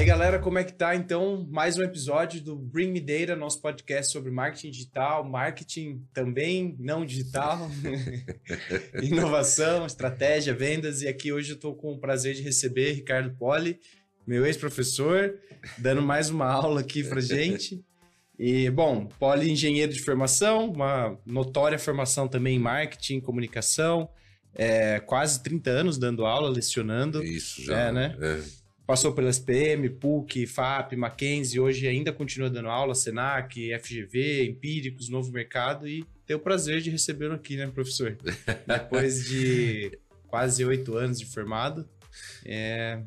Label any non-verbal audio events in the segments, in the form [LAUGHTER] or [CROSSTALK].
Aí, galera, como é que tá? Então, mais um episódio do Bring Me Data, nosso podcast sobre marketing digital, marketing também não digital, [LAUGHS] inovação, estratégia, vendas. E aqui hoje eu estou com o prazer de receber Ricardo Poli, meu ex-professor, dando mais uma aula aqui pra gente. E, bom, Poli engenheiro de formação, uma notória formação também em marketing, comunicação, é, quase 30 anos dando aula, lecionando. Isso, já. É, né? É. Passou pela SPM, PUC, FAP, Mackenzie, hoje ainda continua dando aula, Senac, FGV, Empíricos, Novo Mercado e tenho o prazer de recebê-lo aqui, né, professor? [LAUGHS] Depois de quase oito anos de formado. É...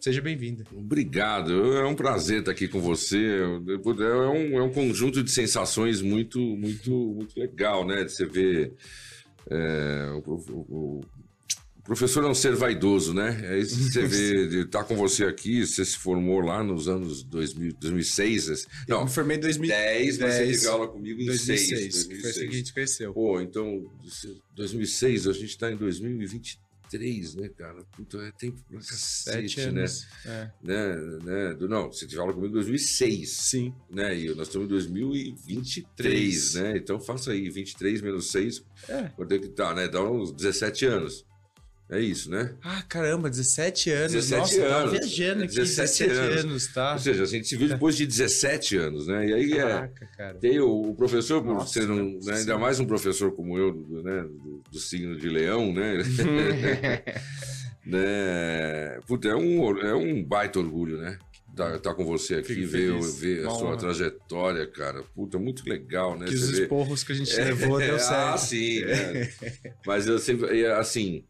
Seja bem-vindo. Obrigado, é um prazer estar aqui com você. É um, é um conjunto de sensações muito, muito, muito legal, né? De você ver é, o, o, professor é um ser vaidoso, né? É isso que você [LAUGHS] vê, de estar com você aqui, você se formou lá nos anos 2000, 2006. Não, eu me formei em 2010, mas você teve aula comigo em 2006, 2006, 2006. Foi assim que a gente conheceu. Pô, então, 2006, a gente está em 2023, né, cara? Puta, é tempo pra cacete, né? anos. É. né? né? Não, você teve aula comigo em 2006. Sim. Né? E nós estamos em 2023, Três. né? Então faça aí, 23 menos 6, É. quanto é que tá, né? Dá uns 17 anos. É isso, né? Ah, caramba, 17 anos. 17 Nossa, anos. viajando aqui. 17 17, anos. anos, tá? Ou seja, a gente se viu depois de 17 anos, né? E aí é. Caraca, cara. Tem o, o professor, Nossa, um, cara, né, ainda mais um professor como eu, do, né, do, do signo de leão, né? [LAUGHS] né? Puta, é um, é um baita orgulho, né? Tá, tá com você aqui, Fico ver, ver a sua honra. trajetória, cara. Puta, muito legal, né? que os Você vê- esporros que a gente levou [LAUGHS] deu É, certo. Ah, sim. né? Mas eu sempre, é, assim,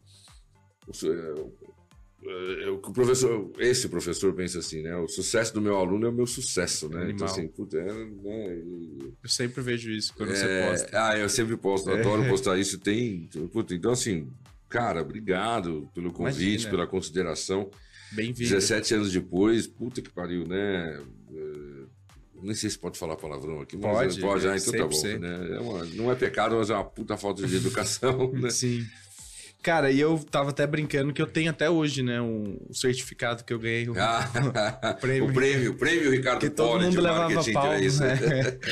o su- é, é, o que o professor, esse professor pensa assim, né? O sucesso do meu aluno é o meu sucesso, né? Então, Animal. assim, puta, é, né? e- Eu sempre vejo isso quando você é, posta. Ah, eu sempre posto, adoro postar isso. Tem, puta, então, assim, cara, obrigado pelo convite, Imagina. pela consideração. Bem-vindo. 17 anos depois, puta que pariu, né? É, Nem sei se pode falar palavrão aqui, mas Pode, pode, ah, então tá bom. 100%. Né? É uma- não é pecado, mas é uma puta falta de educação, [LAUGHS] né? Sim. Cara, e eu tava até brincando que eu tenho até hoje, né, um certificado que eu ganhei. um- [LAUGHS] Ah, [LAUGHS] prêmio. o prêmio, o prêmio Ricardo que todo Poli mundo levava pau, 3. né?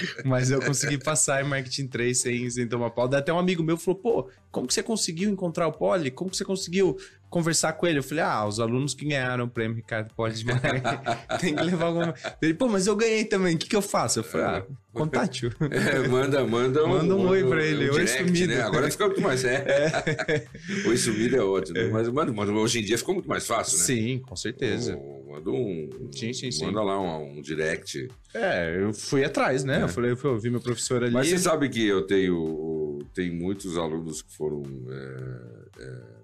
[LAUGHS] Mas eu consegui passar em Marketing 3 sem, sem tomar pau. Daí até um amigo meu falou, pô, como que você conseguiu encontrar o Poli? Como que você conseguiu conversar com ele? Eu falei, ah, os alunos que ganharam o prêmio Ricardo Poli de. [LAUGHS] Tem que levar alguma... Ele, pô, mas eu ganhei também, o que que eu faço? Eu falei, ah, contate-o. É, manda, manda, [LAUGHS] Manda um oi pra ele, oi direct, sumido. Né? Agora fica muito mais. É. [LAUGHS] oi sumido é ótimo. né? Mas, mano, mas hoje em dia ficou muito mais fácil, né? Sim, com certeza. Um- Manda um. Sim, sim, sim. Manda lá um, um direct. É, eu fui atrás, né? É. Eu falei, eu ouvi meu professor ali. Mas você sabe que eu tenho, tenho muitos alunos que foram é, é,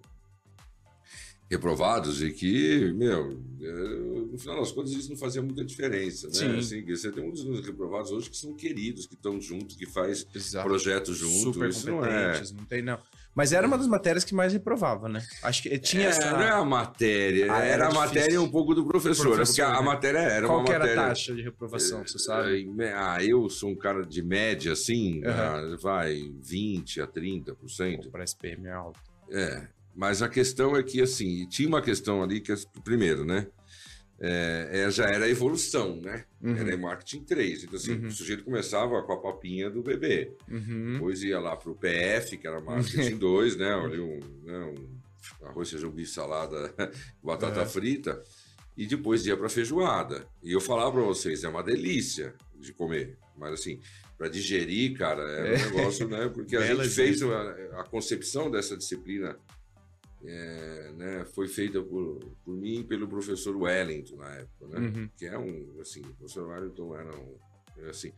reprovados e que, meu, é, no final das contas isso não fazia muita diferença, né? Sim. Assim, você tem alunos reprovados hoje que são queridos, que estão juntos, que faz Exato. projetos juntos. super isso não é. não, tem não. Mas era uma das matérias que mais reprovava, né? Acho que tinha É, essa... não é a matéria, Ah, era era, a matéria um pouco do professor, Professor, é porque a, né? matéria era Qual uma era a taxa de reprovação, você sabe? É, Ah, eu sou um cara de média, assim, ah, vai 20 a 30%. Para SPM é alto. É, mas a questão é que, assim, tinha uma questão ali que, primeiro, né? é, é, já era a evolução, né? Uhum. Era em marketing 3. Então, assim, Uhum. o sujeito começava com a papinha do bebê. Uhum. Depois ia lá pro PF, que era marketing [LAUGHS] 2, né? Ali um, né, um arroz, feijão, bife, salada, [LAUGHS] batata É. frita. E depois ia pra feijoada. E eu falava pra vocês, é uma delícia de comer. Mas assim, para digerir, cara, é, É. um negócio, né? Porque a gente fez a, a concepção dessa disciplina é, né, foi feita por, por mim e pelo professor Wellington na época, né? Uhum. Que é um, assim, o professor Wellington era um, assim,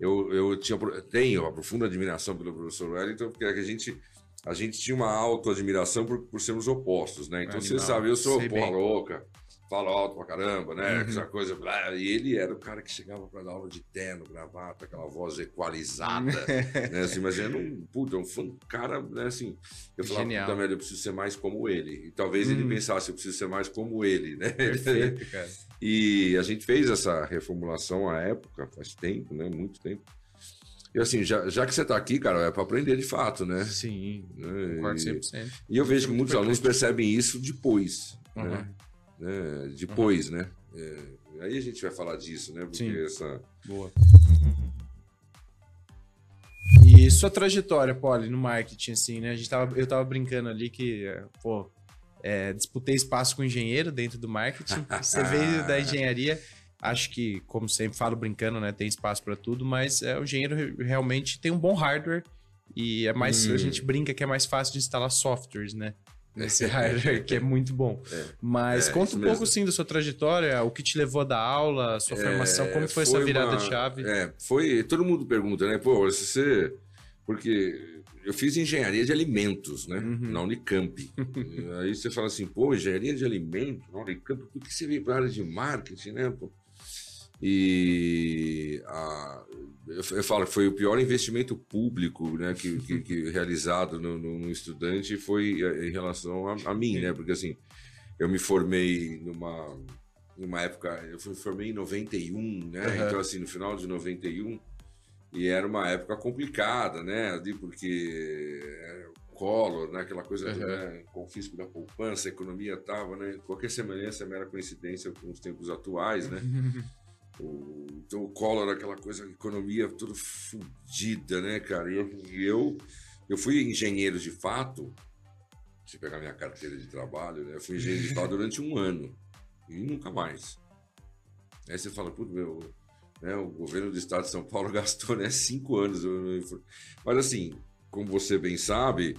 eu, eu tinha, tenho uma profunda admiração pelo professor Wellington, porque a gente, a gente tinha uma auto-admiração por, por sermos opostos, né? Então, você Animal, sabe, eu sou porra louca, falo alto pra caramba, né? Uhum. Essa coisa, blá, e ele era o cara que chegava para dar aula de terno, gravata, aquela voz equalizada, [LAUGHS] né? Assim, mas era um, puta, um fã, cara, né? Assim, eu falava, Genial. puta merda, eu preciso ser mais como ele. E talvez ele Uhum. pensasse, eu preciso ser mais como ele, né? [LAUGHS] Perfeito, cara. E a gente fez essa reformulação à época, faz tempo, né? Muito tempo. E assim, já, já que você está aqui, cara, é para aprender de fato, né? Sim, Né? concordo E, 100%. e eu vejo que muitos alunos percebem isso depois, Uhum. né? Né? Depois, né? É, aí a gente vai falar disso, né? Porque Sim. essa. Boa. E sua trajetória, Poli, no marketing, assim, né? A gente tava, eu tava brincando ali que, pô, é, disputei espaço com engenheiro dentro do marketing. [LAUGHS] Você veio da engenharia. Acho que, como sempre falo brincando, né? Tem espaço para tudo, mas é, o engenheiro re- realmente tem um bom hardware e é mais. Hum. A gente brinca que é mais fácil de instalar softwares, né? Nesse [LAUGHS] hardware, que é muito bom. É. Mas É, conta um mesmo. pouco, sim, da sua trajetória, o que te levou da aula, a sua formação, como É, foi, essa virada uma- de chave? É, foi. Todo mundo pergunta, né? Pô, se você. Porque eu fiz engenharia de alimentos, né? Uhum. Na Unicamp. [LAUGHS] Aí você fala assim, pô, engenharia de alimentos na Unicamp, por que você veio para a área de marketing, né? Pô? E a- eu, eu falo que foi o pior investimento público né, que, que- que [LAUGHS] realizado no, no- estudante foi eh, em relação a, a mim, né? Porque assim, eu me formei numa, numa época, eu me formei em 91, né? Aham. Então, assim, no final de 91, e era uma época complicada, né? Ali porque o Collor, né? Aquela coisa, Aham. né? confisco da poupança, a economia estava, né? Qualquer semelhança é mera coincidência com os tempos atuais, né? [LAUGHS] Então o Collor, aquela coisa, economia tudo fodida, né, cara? E eu, eu, fui engenheiro de fato, se pegar minha carteira de trabalho, né? Eu fui engenheiro de fato durante um ano e nunca mais. Aí você fala, putz, meu, né, o governo do estado de São Paulo [LAUGHS] gastou né, cinco anos. Mas assim, como você bem sabe,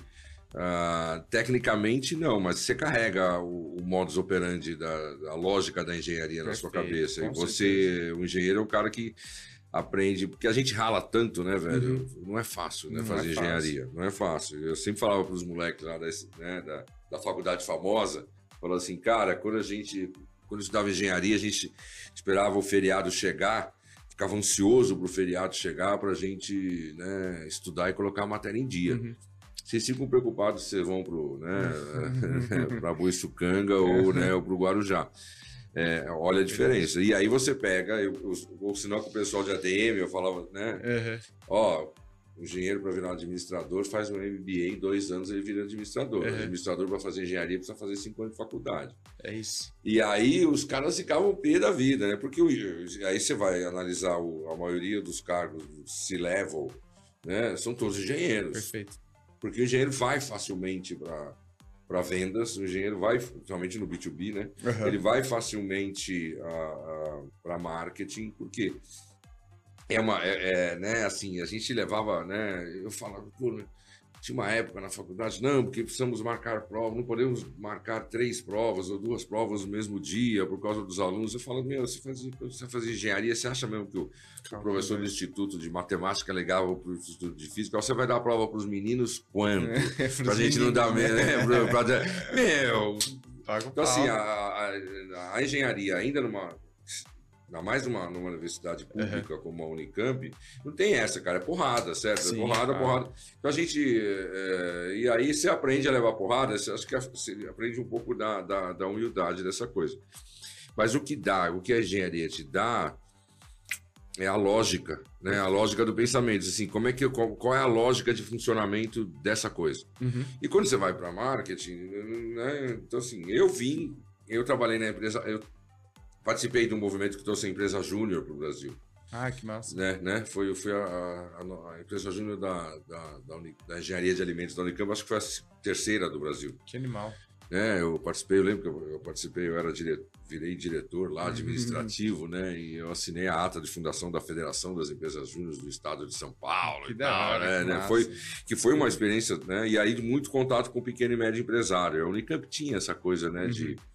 ah, tecnicamente não, mas você carrega o, o modus operandi da, da lógica da engenharia na sua Perfeito, cabeça. E você, o engenheiro é o cara que aprende, porque a gente rala tanto, né, velho? Não é fácil, né, Não fazer é fácil. engenharia. Não é fácil. Eu sempre falava para os moleques lá desse, né, da, da faculdade famosa, falava assim, cara, quando a gente, quando estudava engenharia, a gente esperava o feriado chegar, ficava ansioso pro feriado chegar para a gente, né, estudar e colocar a matéria em dia. Uhum. Vocês ficam preocupados se vocês vão pro, né, [LAUGHS] para Boiçucanga ou, né, ou pro Guarujá. É, olha a diferença. E aí você pega, eu, eu, ou senão com o pessoal de ADM, eu falava, né, Uhum. ó, o engenheiro para virar administrador faz um MBA em dois anos ele vira administrador. Uhum. O administrador para fazer engenharia precisa fazer cinco anos de faculdade. É isso. E aí os caras ficavam pé da vida, né? Porque o- aí você vai analisar o- a maioria dos cargos do C-level, né? São todos engenheiros. Perfeito. Porque o engenheiro vai facilmente para vendas, o engenheiro vai, principalmente no B2B, né? Uhum. Ele vai facilmente para marketing, porque é uma, é, é, né, assim, a gente levava, né, eu falava, pô, né, tinha uma época na faculdade, não, porque precisamos marcar prova, não podemos marcar três provas ou duas provas no mesmo dia por causa dos alunos. Eu falo, meu, você faz, você faz engenharia, você acha mesmo que o, o professor do Instituto de Matemática ligava para o Instituto de Física, você vai dar a prova para os meninos quando? É, [LAUGHS] Pra gente não dar medo, né? Pra- pra dar- [LAUGHS] Meu, então, assim, a, a- a engenharia, ainda numa. Ainda mais numa, numa universidade pública como a Unicamp, não tem essa, cara. É porrada, certo? Sim, é porrada, claro. porrada. Então a gente. é, e aí você aprende a levar porrada, acho que você aprende um pouco da, da, da humildade dessa coisa. Mas o que dá, o que a engenharia te dá é a lógica, né? A lógica do pensamento. Assim, como é que, qual, qual é a lógica de funcionamento dessa coisa? Uhum. E quando você vai para marketing, né? Então, assim, eu vim, eu trabalhei na empresa, eu participei de um movimento que trouxe a empresa Júnior para o Brasil, Ah, que massa. né? né? Foi, foi a, a- a empresa Júnior da, da, da, Uni- da Engenharia de Alimentos da Unicamp, acho que foi a terceira do Brasil. Que animal. né? Eu participei, eu lembro que eu, eu participei, eu era dire, virei diretor lá, administrativo, né? E eu assinei a ata de fundação da Federação das Empresas Júnior do Estado de São Paulo. Que e da tal, hora. né? que né? Foi, que foi uma experiência, né? E aí de muito contato com o pequeno e médio empresário. A Unicamp tinha essa coisa, né? De Uhum. é, a-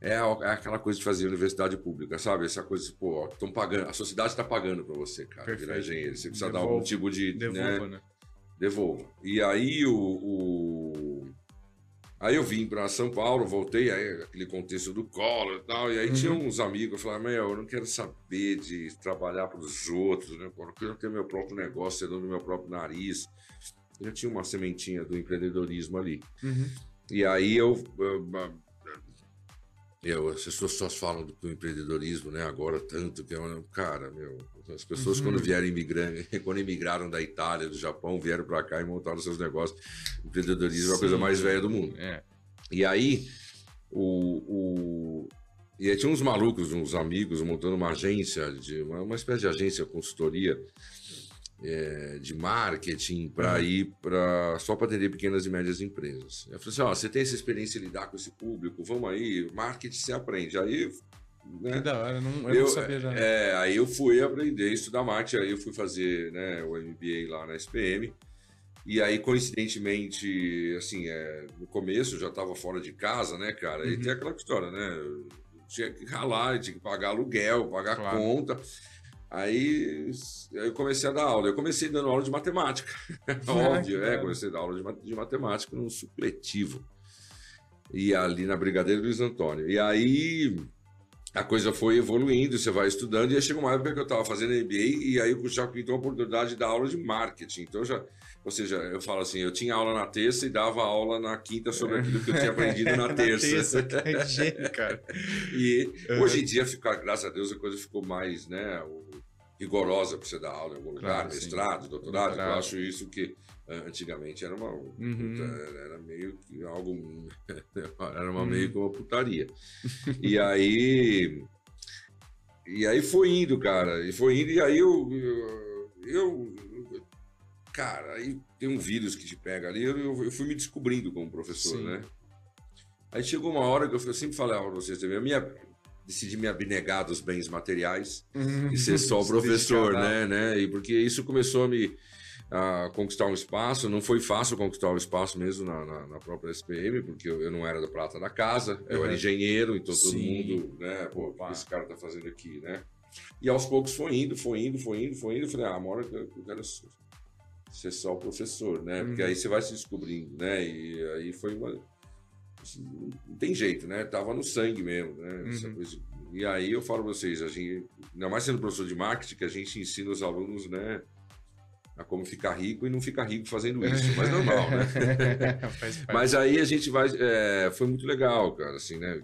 é aquela coisa de fazer universidade pública, sabe? Essa coisa, de, pô, estão pagando, a sociedade está pagando para você, cara, virar Perfeito. engenheiro. Você precisa dar algum tipo de, Devolva, né? né? devolva. E aí o, o- aí eu vim para São Paulo, voltei aí aquele contexto do colo e tal, e aí Uhum. tinha uns amigos, eu falava, meu, eu não quero saber de trabalhar para os outros, né? Eu quero ter meu próprio negócio, ser dono do meu próprio nariz. Eu já tinha uma sementinha do empreendedorismo ali. Uhum. E aí eu, eu, eu as pessoas só falam do, do empreendedorismo, né? Agora tanto que é uma, cara, meu, as pessoas Uhum. quando vieram imigrando, [LAUGHS] quando imigraram da Itália, do Japão, vieram para cá e montaram seus negócios. Empreendedorismo é a coisa Sim. mais velha do mundo. É. E aí o, o- E aí tinha uns malucos, uns amigos, montando uma agência, de, uma, uma espécie de agência, consultoria é, de marketing para uhum. ir para só para atender pequenas e médias empresas. Eu falei assim: ó, você tem essa experiência de lidar com esse público, vamos aí, marketing você aprende. Aí. Né, que da hora, não, eu, eu não sabia já. É, aí eu fui aprender, estudar marketing, aí eu fui fazer né, o MBA lá na SPM. E aí, coincidentemente, assim, é, no começo eu já estava fora de casa, né, cara? Uhum. E tem aquela história, né? Eu tinha que ralar, tinha que pagar aluguel, pagar claro. conta. Aí eu comecei a dar aula. Eu comecei dando aula de matemática. [LAUGHS] Óbvio, é, comecei a dar aula de, matemática num supletivo. E ali na Brigadeiro Luiz Antônio. E aí a coisa foi evoluindo, você vai estudando, e aí chegou uma época que eu estava fazendo MBA, e aí eu já pintou a oportunidade de dar aula de marketing. Então já ou seja, eu falo assim, eu tinha aula na terça e dava aula na quinta sobre aquilo que eu tinha aprendido na terça. [LAUGHS] na terça, que gênio, cara. E uhum. hoje em dia, fica, graças a Deus, a coisa ficou mais né, rigorosa para você dar aula em algum lugar, claro, mestrado, doutorado. doutorado. Eu acho isso que eh, antigamente era uma uhum. era meio que algo [LAUGHS] era uma uhum. meio que uma putaria. e aí e aí foi indo, cara, e foi indo e aí eu, eu, eu cara, aí tem um vírus que te pega ali, eu, eu fui me descobrindo como professor, Sim. né? Aí chegou uma hora que eu, eu sempre falava para vocês também, a minha, decidi me abnegar dos bens materiais uhum. e ser só [LAUGHS] professor, né, né? E porque isso começou a me a conquistar um espaço, não foi fácil conquistar o um espaço mesmo na, na, na, própria SPM, porque eu, eu, não era da prata da casa, eu uhum. era engenheiro, então todo Sim. mundo, né, pô, o que esse cara tá fazendo aqui, né? E aos poucos foi indo, foi indo, foi indo, foi indo, eu falei, ah, uma hora que eu quero ser só o professor, né? Porque uhum. aí você vai se descobrindo, né? E aí foi uma. Assim, não tem jeito, né? Tava no sangue mesmo, né? Uhum. E aí eu falo pra vocês, a gente, ainda mais sendo professor de marketing, que a gente ensina os alunos, né? A como ficar rico e não ficar rico fazendo isso, mas [LAUGHS] normal, né? mas aí a gente vai. É, foi muito legal, cara, assim, né?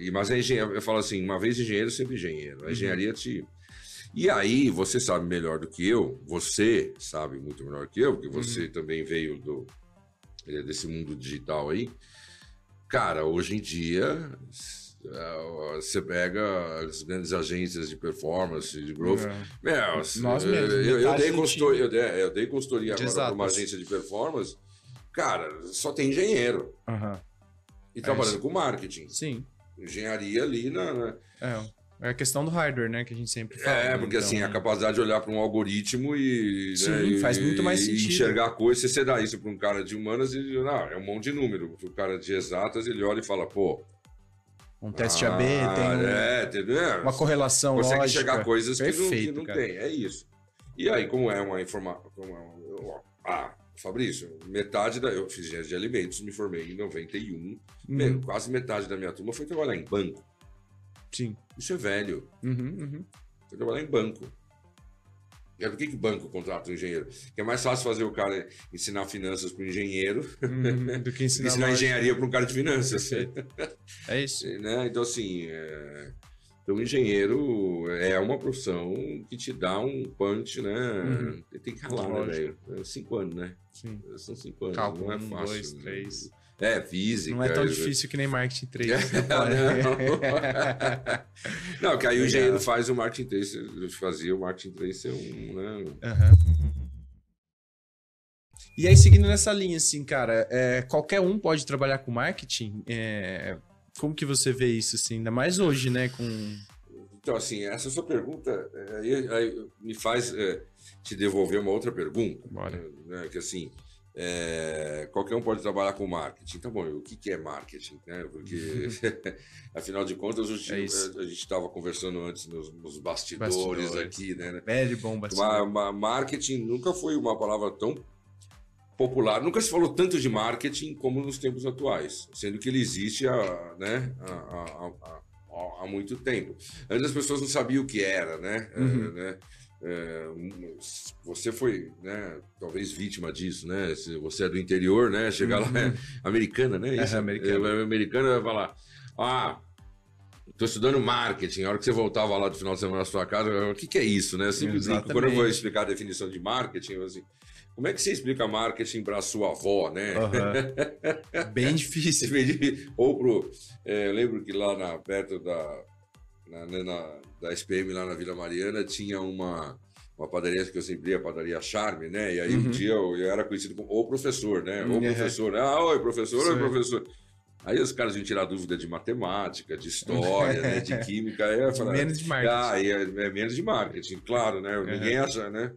E, mas a engenharia, eu falo assim, uma vez engenheiro, sempre engenheiro. A uhum. engenharia te e aí, você sabe melhor do que eu, você sabe muito melhor que eu, porque você uhum. também veio do, eh, desse mundo digital aí. Cara, hoje em dia, eh, você pega as grandes agências de performance, de growth. É. Meu, Nós mesmos, eu, eu, dei consultoria, eu, dei, eu dei consultoria agora para uma agência de performance. Cara, só tem engenheiro. Uhum. E é trabalhando isso. com marketing. Sim. Engenharia ali na. na... É. É a questão do hardware, né? Que a gente sempre fala. É, porque então... assim, a capacidade de olhar para um algoritmo e. Sim, né, faz muito mais sentido. enxergar coisas. Se você dá isso para um cara de humanas, ele não, é um monte de número. Para o cara de exatas, ele olha e fala, pô. Um teste ah, AB tem um, é, entendeu? uma correlação Consegue lógica. enxergar coisas Perfeito, que não, que não tem. É isso. E aí, como é uma informação. É ah, Fabrício, metade da. Eu fiz engenharia de alimentos, me formei em 91. Hum. Quase metade da minha turma foi trabalhar em banco. Sim. Isso é velho. Uhum, uhum. Trabalhar em banco. E por que, que banco contrata um engenheiro? Que é mais fácil fazer o cara ensinar finanças para o engenheiro uhum, do que [LAUGHS] ensinar, ensinar engenharia para um cara de finanças. É isso. [LAUGHS] né? Então, assim, é... então, engenheiro é uma profissão que te dá um punch, né? Uhum. Tem que ralar, né, velho? É cinco anos, né? Sim. São cinco anos. Cálculo, não é fácil. Um, dois, né? É, física. Não é tão difícil que nem marketing [LAUGHS] 3. não, [LAUGHS] não, que aí o engenheiro faz o marketing 3, eu fazia o marketing 3 ser um, né? Uhum. E aí, seguindo nessa linha, assim, cara, é, qualquer um pode trabalhar com marketing? É, como que você vê isso, assim? Ainda mais hoje, né? Com... Então, assim, essa sua pergunta é, me faz é, te devolver uma outra pergunta. Bora. Né, que, assim, é, qualquer um pode trabalhar com marketing. Tá bom, o que, que é marketing? Né? Porque, [LAUGHS] [LAUGHS] afinal de contas, a gente é estava conversando antes nos, nos bastidores, bastidores, aqui, né? Velho bom bastidor. marketing nunca foi uma palavra tão popular, nunca se falou tanto de marketing como nos tempos atuais, sendo que ele existe há, né, há, há, há, há muito tempo. Antes as pessoas não sabiam o que era, né? Uhum. É, né? É, você foi, né, talvez vítima disso, né? Se você é do interior, né? Chegar uhum. lá, é americana, né? Isso, é, americana. É, americana vai falar, ah, estou estudando marketing. A hora que você voltava lá do final de semana na sua casa, o que, que é isso, né? Simplesmente, quando eu vou explicar a definição de marketing, eu assim, Como é que você explica marketing para sua avó, né? Uhum. [LAUGHS] Bem difícil. Ou pro. É, eu lembro que lá na, perto da, na, né, na, da SPM, lá na Vila Mariana, tinha uma, uma padaria que eu sempre ia, a padaria Charme, né? E aí uhum. um dia eu, eu, era conhecido como o professor, né? O uhum. professor. Ah, oi, professor, Sim. oi, professor. Aí os caras iam tirar dúvida de matemática, de história, né, de [LAUGHS] química. Aí eu falava, menos de marketing. Ah, é, é, menos de marketing, claro, né? Ninguém acha, né?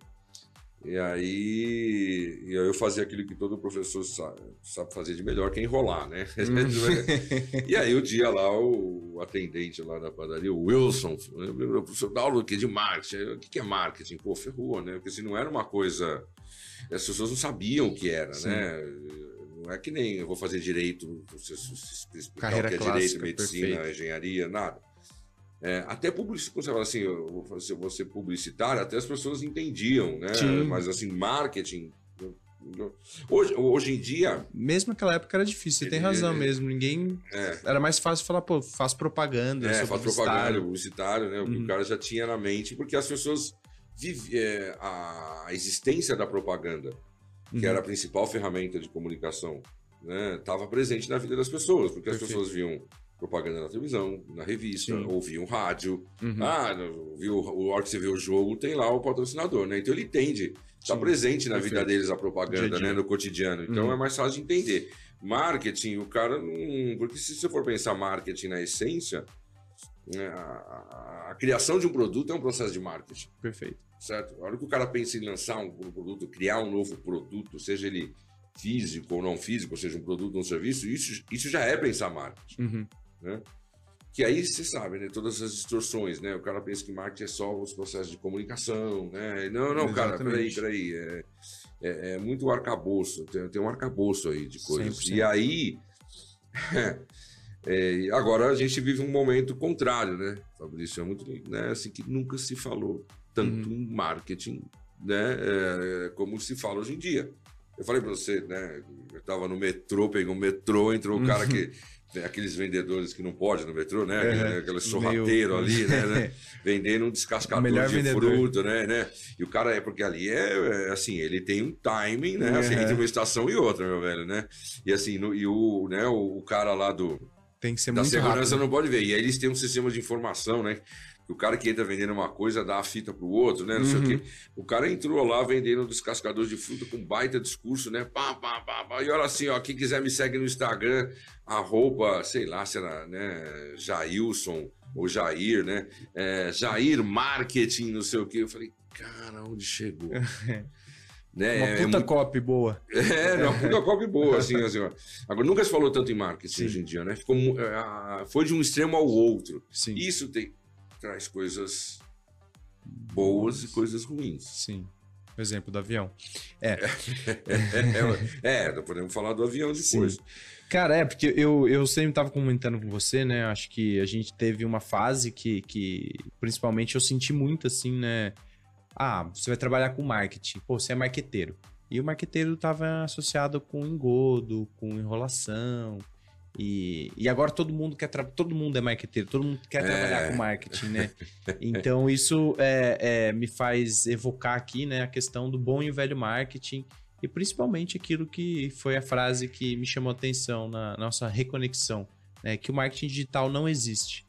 E aí e eu fazia aquilo que todo professor sabe, sabe fazer de melhor, que é enrolar, né? [LAUGHS] Hum. e aí o dia lá, o atendente lá da padaria, o Wilson, o professor dá aula de marketing. O que é marketing? Pô, ferrou, né? Porque se não era uma coisa... As pessoas não sabiam o que era, Sim. né? Não é que nem eu vou fazer direito, você explicar Carreira o que é clássica, direito, medicina, perfeito. engenharia, nada. É, até quando você fala assim, eu vou ser, vou ser publicitário, até as pessoas entendiam, né? Sim. Mas assim, marketing. Hoje, hoje em dia. Mesmo naquela época era difícil, você tem razão é, mesmo. Ninguém. É. Era mais fácil falar, pô, faz propaganda. É, faz propaganda, publicitário, né? O que o Uhum. cara já tinha na mente, porque as pessoas vive, é, a existência da propaganda, que Uhum. era a principal ferramenta de comunicação, estava presente na vida das pessoas, porque as Perfeito. pessoas viam propaganda na televisão, na revista, Sim. ouviam rádio. Uhum. Ah, viu, o hora que você vê o jogo, tem lá o patrocinador, né? Então ele entende, está presente na vida Perfeito. deles a propaganda, Dia a dia. né? No cotidiano. Então Uhum. é mais fácil de entender. Marketing, o cara não. Porque se você for pensar marketing na essência, né, a, a- a criação de um produto é um processo de marketing Perfeito. certo? A hora que o cara pensa em lançar um produto, criar um novo produto, seja ele físico ou não físico, ou seja, um produto ou um serviço, isso, isso já é pensar marketing, Uhum. Né? Que aí você sabe, né? Todas as distorções, né? O cara pensa que marketing é só os processos de comunicação, né? Não, não, cara, peraí, Exatamente. peraí. É, é, é muito arcabouço, tem, tem um arcabouço aí de coisas. 100%. E aí. [LAUGHS] é, agora a gente vive um momento contrário, né, Fabrício? É muito né, assim que nunca se falou tanto em marketing, né, é, como se fala hoje em dia. Eu falei para você, né, eu estava no metrô, peguei um metrô, entrou o cara que tem aqueles vendedores que não pode no metrô, né, Uhum. aquele, sorrateiro ali, né, né, [LAUGHS] vendendo um descascador de vendedor. fruta, né, né? E o cara é porque ali é, é, assim, ele tem um timing, né, assim, Uhum. entre uma estação e outra, meu velho, né? E assim, no- e o, né, o, o cara lá do Tem que ser da muito segurança rápido. não pode ver. E aí eles têm um sistema de informação, né? Que o cara que entra vendendo uma coisa dá a fita pro outro, né? Não sei o Uhum. quê. O cara entrou lá vendendo um descascador de fruta com baita discurso, né? Pá, pá, pá, pá. E olha assim, ó, quem quiser me segue no Instagram, arroba, sei lá, será, né? Jailson ou Jair, né? É, Jair Marketing, não sei o quê. Eu falei, cara, onde chegou? [LAUGHS] né? Uma É puta muito- copy boa. é, uma puta copy boa, assim, assim, ó. Agora, nunca se falou tanto em marketing Sim. hoje em dia, né? Ficou, é, foi de um extremo ao outro. Sim. Isso tem, traz coisas boas e coisas ruins. Sim. O exemplo do avião. É, [LAUGHS] é, é, podemos falar do avião Sim. depois. Cara, é, porque eu, eu sempre tava comentando com você, né? Acho que a gente teve uma fase que, que, principalmente, eu senti muito assim, né? Ah, você vai trabalhar com marketing. Pô, você é marqueteiro. E o marqueteiro tava associado com engodo, com enrolação. E, e agora todo mundo quer todo mundo é marqueteiro, todo mundo quer É. trabalhar com marketing, né? Então isso é, é, me faz evocar aqui, né, a questão do bom e velho marketing e principalmente aquilo que foi a frase que me chamou a atenção na nossa reconexão, né, que o marketing digital não existe.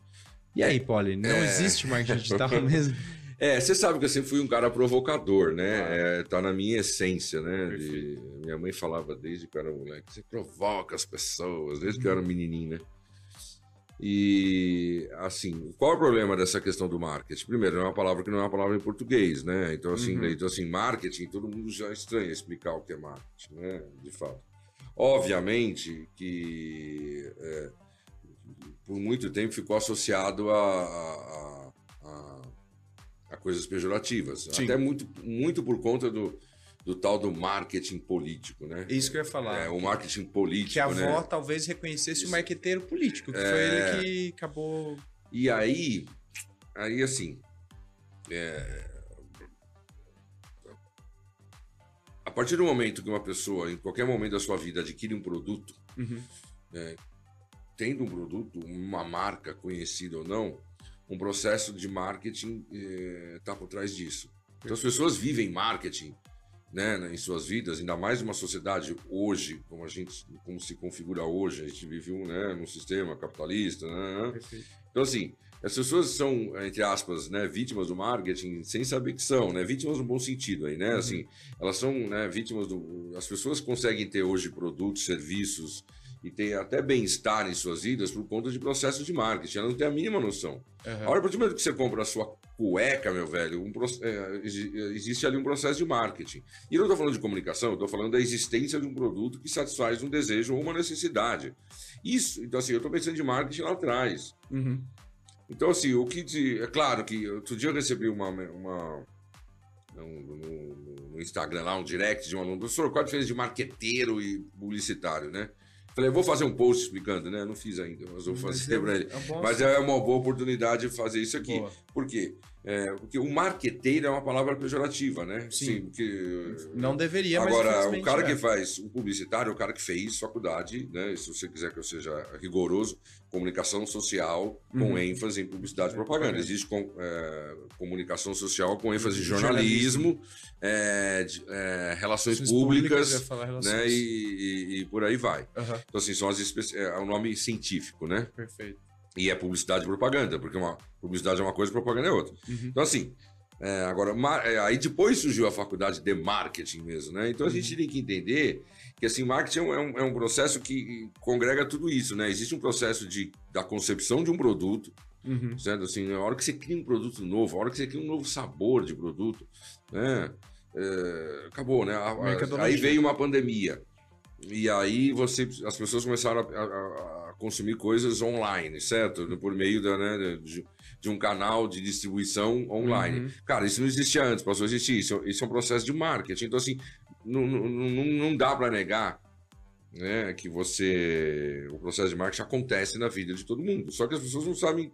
E aí, Polly, não É. existe marketing digital [LAUGHS] mesmo? É, você sabe que eu sempre fui um cara provocador, né? Claro. É, tá na minha essência, né? De- minha mãe falava desde que eu era moleque, você provoca as pessoas, desde que eu era menininho, né? E, assim, qual é o problema dessa questão do marketing? Primeiro, é uma palavra que não é uma palavra em português, né? Então, assim, Uhum. então, assim marketing, todo mundo já estranha explicar o que é marketing, né? De fato. Obviamente que é, por muito tempo ficou associado a, a- a coisas pejorativas. Sim. Até muito, muito por conta do, do tal do marketing político, né? É isso que eu ia falar. É, o marketing político, que a né? avó talvez reconhecesse o Isso. marqueteiro político, que É. foi ele que acabou. E aí, aí assim, é, a partir do momento que uma pessoa, em qualquer momento da sua vida, adquire um produto, Uhum. tendo um produto, uma marca conhecida ou não, um processo de marketing está por trás disso. Então as pessoas vivem marketing né, em suas vidas, ainda mais uma sociedade hoje, como a gente, como se configura hoje, a gente vive um, né, num sistema capitalista, né? né. Então assim, as pessoas são, entre aspas, né, vítimas do marketing sem saber que são, né? Vítimas no bom sentido aí, né? Uhum. Assim, elas são né, vítimas do... As pessoas conseguem ter hoje produtos, serviços e ter até bem-estar em suas vidas por conta de processos de marketing. Elas não têm a mínima noção. Uhum. A hora, a partir do momento que você compra a sua cueca, meu velho, um, é, existe ali um processo de marketing. E eu não estou falando de comunicação, eu estou falando da existência de um produto que satisfaz um desejo ou uma necessidade. Isso, então assim, eu estou pensando de marketing lá atrás. Uhum. Então, assim, o que. De, é claro que outro dia eu recebi uma. uma no, no, no Instagram lá, um direct de um aluno, professor, qual a diferença de marqueteiro e publicitário, né? Falei, vou fazer um post explicando, né? Não fiz ainda, mas vou fazer é. É mas é uma boa oportunidade de fazer isso aqui. Boa. Por quê? É, porque o marqueteiro é uma palavra pejorativa, né? Sim. Sim porque, não deveria, Agora, o cara é. que faz, o publicitário, o cara que fez faculdade, né? Se você quiser que eu seja rigoroso, comunicação social com uhum. ênfase em publicidade e propaganda. Existe com, é, comunicação social com ênfase em jornalismo, é, de, é, relações públicas, públicas né? E, e, e, por aí vai. Uhum. Então, assim, são as especi... é o nome científico, né? Perfeito. E é publicidade e propaganda, porque uma publicidade é uma coisa, propaganda é outra. Uhum. Então, assim, é, agora, é, aí depois surgiu a faculdade de marketing mesmo, né? Então a gente uhum. tem que entender que assim, marketing é um, é um processo que congrega tudo isso, né? Existe um processo de, da concepção de um produto, uhum. certo? Assim, a hora que você cria um produto novo, a hora que você cria um novo sabor de produto, né? É, acabou, né? A, a, aí veio uma pandemia. E aí você, as pessoas começaram a, a consumir coisas online, certo? Por meio da, né, de, de, um canal de distribuição online. Uhum. Cara, isso não existia antes, passou a existir. Isso, isso é um processo de marketing. Então, assim, não, não, não, não dá para negar né, que você. O processo de marketing acontece na vida de todo mundo. Só que as pessoas não sabem.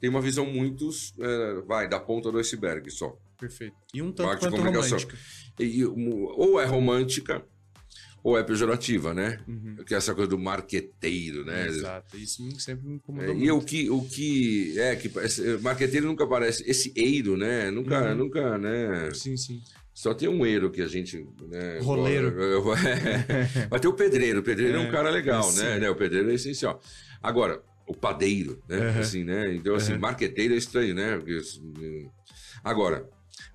Tem uma visão muito. É, vai, da ponta do iceberg só. Perfeito. E um tanto quanto romântica. E, ou é romântica ou é pejorativa, né? Uhum. Que é essa coisa do marqueteiro, né? Exato, isso sempre me incomodou é, muito. E o que, o que é que marqueteiro nunca aparece, esse eiro, né? Nunca, uhum. nunca, né? Sim, sim. Só tem um eiro que a gente. Né, Roleiro. [LAUGHS] Mas tem o pedreiro. O pedreiro é, é um cara legal, né? né? O pedreiro é essencial. Agora, o padeiro, né? Uhum. Assim, né? Então, assim, uhum. marqueteiro é estranho, né? Porque, agora,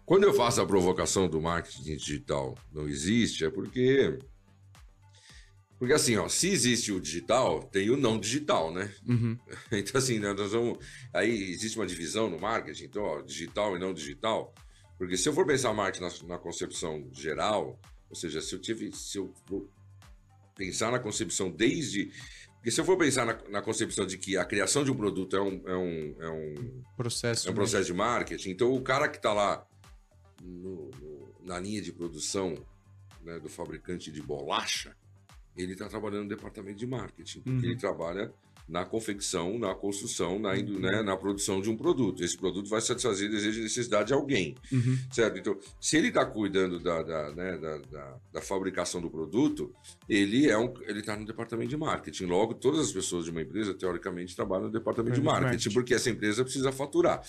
quando eu faço a provocação do marketing digital não existe, é porque porque assim, ó, se existe o digital, tem o não digital, né? Uhum. [LAUGHS] Então, assim, né, nós vamos. Aí existe uma divisão no marketing, então, ó, digital e não digital. Porque se eu for pensar marketing na, na concepção geral, ou seja, se eu tive. Se eu pensar na concepção desde. Porque se eu for pensar na, na, concepção de que a criação de um produto é um, é um, é um processo, é um processo de marketing, então o cara que está lá no, no, na linha de produção né, do fabricante de bolacha, ele está trabalhando no departamento de marketing, porque uhum. ele trabalha na confecção, na construção, na, uhum. né, na produção de um produto. Esse produto vai satisfazer desejo e necessidade de alguém, uhum. certo? Então, se ele está cuidando da, da, né, da, da, da, fabricação do produto, ele é um, ele está no departamento de marketing. Logo, todas as pessoas de uma empresa, teoricamente, trabalham no departamento de marketing, marketing, porque essa empresa precisa faturar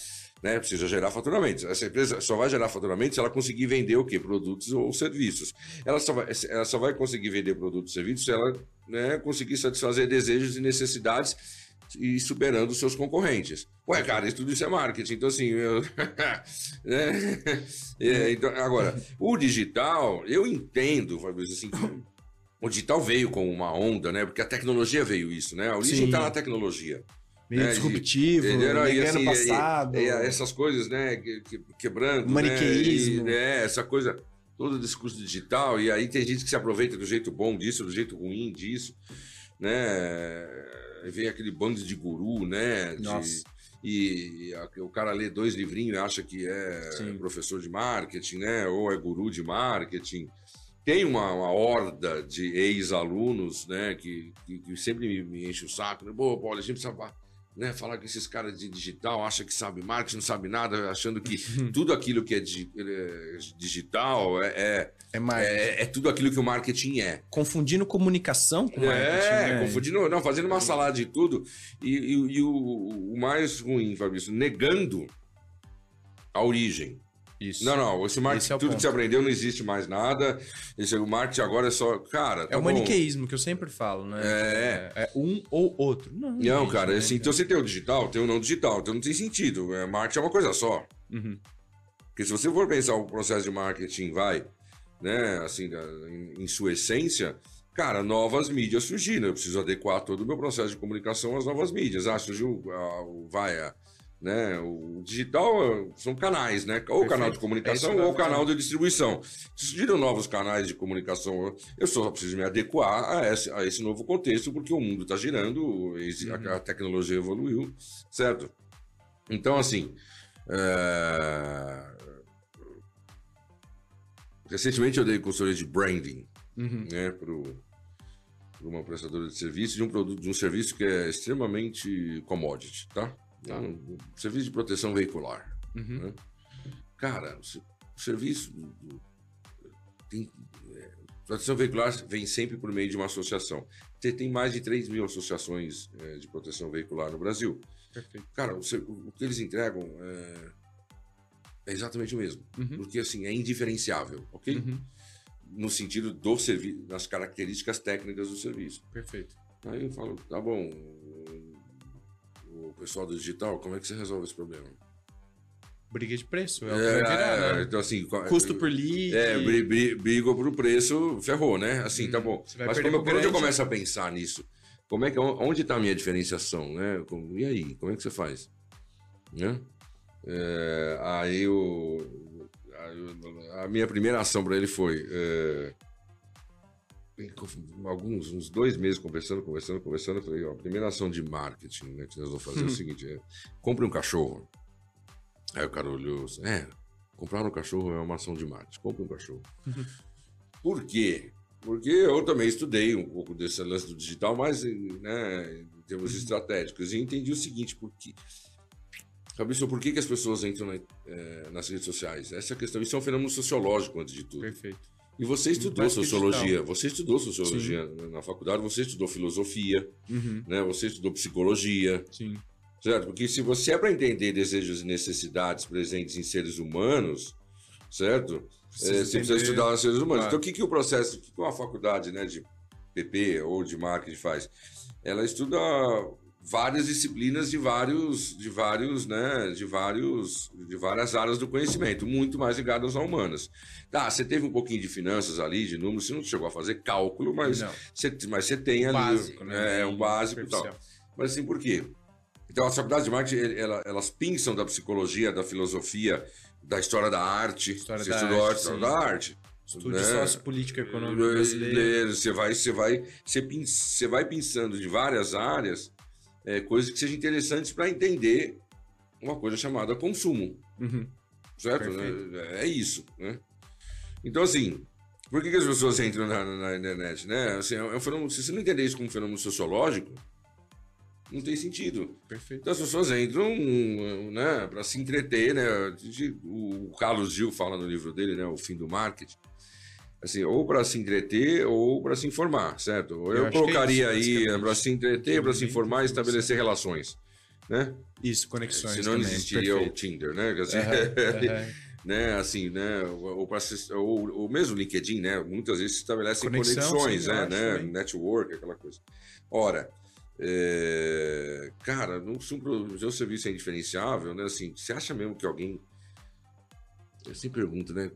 né? Precisa gerar faturamento. Essa empresa só vai gerar faturamento se ela conseguir vender o quê? Produtos ou serviços. Ela só vai, ela só vai conseguir vender produtos e serviços se ela né, conseguir satisfazer desejos e necessidades e superando os seus concorrentes. Ué, cara, isso tudo isso é marketing. Então, assim, eu... [LAUGHS] né? é, então, agora, o digital, eu entendo, assim, o digital veio com uma onda, né? Porque a tecnologia veio isso, né? A origem está na tecnologia meio é, disruptivo, de, era, e, assim, passado. E, e, essas coisas, né, que, que, quebrando. Maniqueísmo. Né, e, né, essa coisa, todo o discurso digital, e aí tem gente que se aproveita do jeito bom disso, do jeito ruim disso, né? Vem aquele bando de guru, né? De, Nossa. E, e, o cara lê dois livrinhos e acha que é Sim. professor de marketing, né? Ou é guru de marketing tem uma, uma horda de ex-alunos, né, que, que, que, sempre me, me enche o saco. Né? Pô, Paulo, a gente precisa né, falar que esses caras de digital acham que sabe marketing, não sabe nada, achando que [LAUGHS] tudo aquilo que é, di, é digital é é, é, é, é, tudo aquilo que o marketing é. Confundindo comunicação com é, marketing. É, né? confundindo, não, fazendo uma salada de tudo. E, e, e o, o, mais ruim, Fabrício, negando a origem. Isso. Não, não, esse marketing, Esse é tudo ponto. que você aprendeu não existe mais nada. Esse, o marketing agora é só. Cara, É tá o bom. maniqueísmo que eu sempre falo, né? É. É um ou outro. Não, Não, gente, cara, né, assim, então você tem o digital, tem o não digital, então não tem sentido. É, marketing é uma coisa só. Uhum. Porque se você for pensar o processo de marketing, vai, né, assim, em, em sua essência, cara, novas mídias surgiram. Eu preciso adequar todo o meu processo de comunicação às novas mídias. Ah, surgiu, ah, o- vai, a- né, o digital são canais, né? Ou Perfeito. canal de É comunicação eu ou canal de distribuição. Se surgiram novos canais de comunicação, eu só preciso me adequar a esse, a esse novo contexto, porque o mundo está girando, Uhum. a, a tecnologia evoluiu, certo? Então, assim, é, Recentemente eu dei consultoria de branding, Uhum. né, para uma prestadora de serviço de um produto, de um serviço que é extremamente commodity, tá? É um serviço de proteção veicular. Uhum. né? Cara, o se- o serviço tem, é, proteção veicular vem sempre por meio de uma associação. Tem, tem mais de 3 mil associações é, de proteção veicular no Brasil. Perfeito. Cara, o, o que eles entregam é, é exatamente o mesmo. Uhum. Porque assim, é indiferenciável, ok? Uhum. No sentido do serviço, das características técnicas do serviço. Perfeito. Aí eu falo, tá bom, o pessoal do digital, como é que você resolve esse problema? Briga de preço. É, o que vai virar, né? então assim... Custo por lead. É, bri, bri, briga por preço, ferrou, né? Assim, tá Hum, bom. você vai Mas como, pro quando eu começo a pensar nisso, como é que, onde está a minha diferenciação, né? Como- E aí, como é que você faz? Né? É, aí, o, o- a minha primeira ação para ele foi... é, alguns, uns dois meses conversando, conversando, conversando, eu falei, ó, a primeira ação de marketing né, que nós vamos fazer é o Uhum. seguinte, é, compre um cachorro. Aí o cara olhou é, comprar um cachorro é uma ação de marketing, compre um cachorro. Uhum. Por quê? Porque eu também estudei um pouco desse lance do digital, mas né, em termos Uhum. estratégicos, e entendi o seguinte, porque... Fabrício, por que, que as pessoas entram na- eh, nas redes sociais? Essa é a questão. Isso é um fenômeno sociológico, antes de tudo. Perfeito. E você estudou que sociologia, você estudou sociologia na faculdade, você estudou filosofia, Uhum. né? Você estudou psicologia, Sim. certo? Porque se você é para entender desejos e necessidades presentes em seres humanos, certo? Precisa É, você precisa estudar os seres humanos. Claro. Então, o que, que o processo, o que, que uma faculdade né, de PP ou de marketing faz? Ela estuda várias disciplinas de vários, de vários, né, de vários, de várias áreas do conhecimento, muito mais ligadas a humanas. Tá, você teve um pouquinho de finanças ali, de números, você não chegou a fazer cálculo, mas, Não. você, mas você tem ali, Básico, né? é, um básico e tal. Mas assim, por quê? Então, as faculdades de marketing, ela- elas pinçam da psicologia, da filosofia, da história da arte. História você da estudou arte, história da arte. Estude né? sociopolítica econômica brasileira. Você vai, você vai, você, pin- você vai pensando de várias áreas, é, coisas que sejam interessantes para entender uma coisa chamada consumo, Uhum. certo? Perfeito. É, é isso, né? Então, assim, por que, que as pessoas entram na, na internet, né? Assim, é um fenômeno, se você não entender isso como um fenômeno sociológico, não tem sentido. Perfeito. Então as pessoas entram né, para se entreter, né? O Carlos Gil fala no livro dele, né, O Fim do Marketing. Assim, ou para se entreter ou para se informar, certo? Eu, Eu que é colocaria isso, aí basicamente. para se entreter, para se informar e estabelecer relações, né? Isso, conexões Senão não existiria o Perfeito. Tinder, né? [LAUGHS] Aham. né, assim, né, ou, ou, ou, mesmo o LinkedIn, né, muitas vezes se estabelecem Conexão, conexões, sim, né, né, network, aquela coisa. Ora, é, cara, não, se um o serviço é indiferenciável, né, assim, você acha mesmo que alguém... Eu sempre pergunto, né,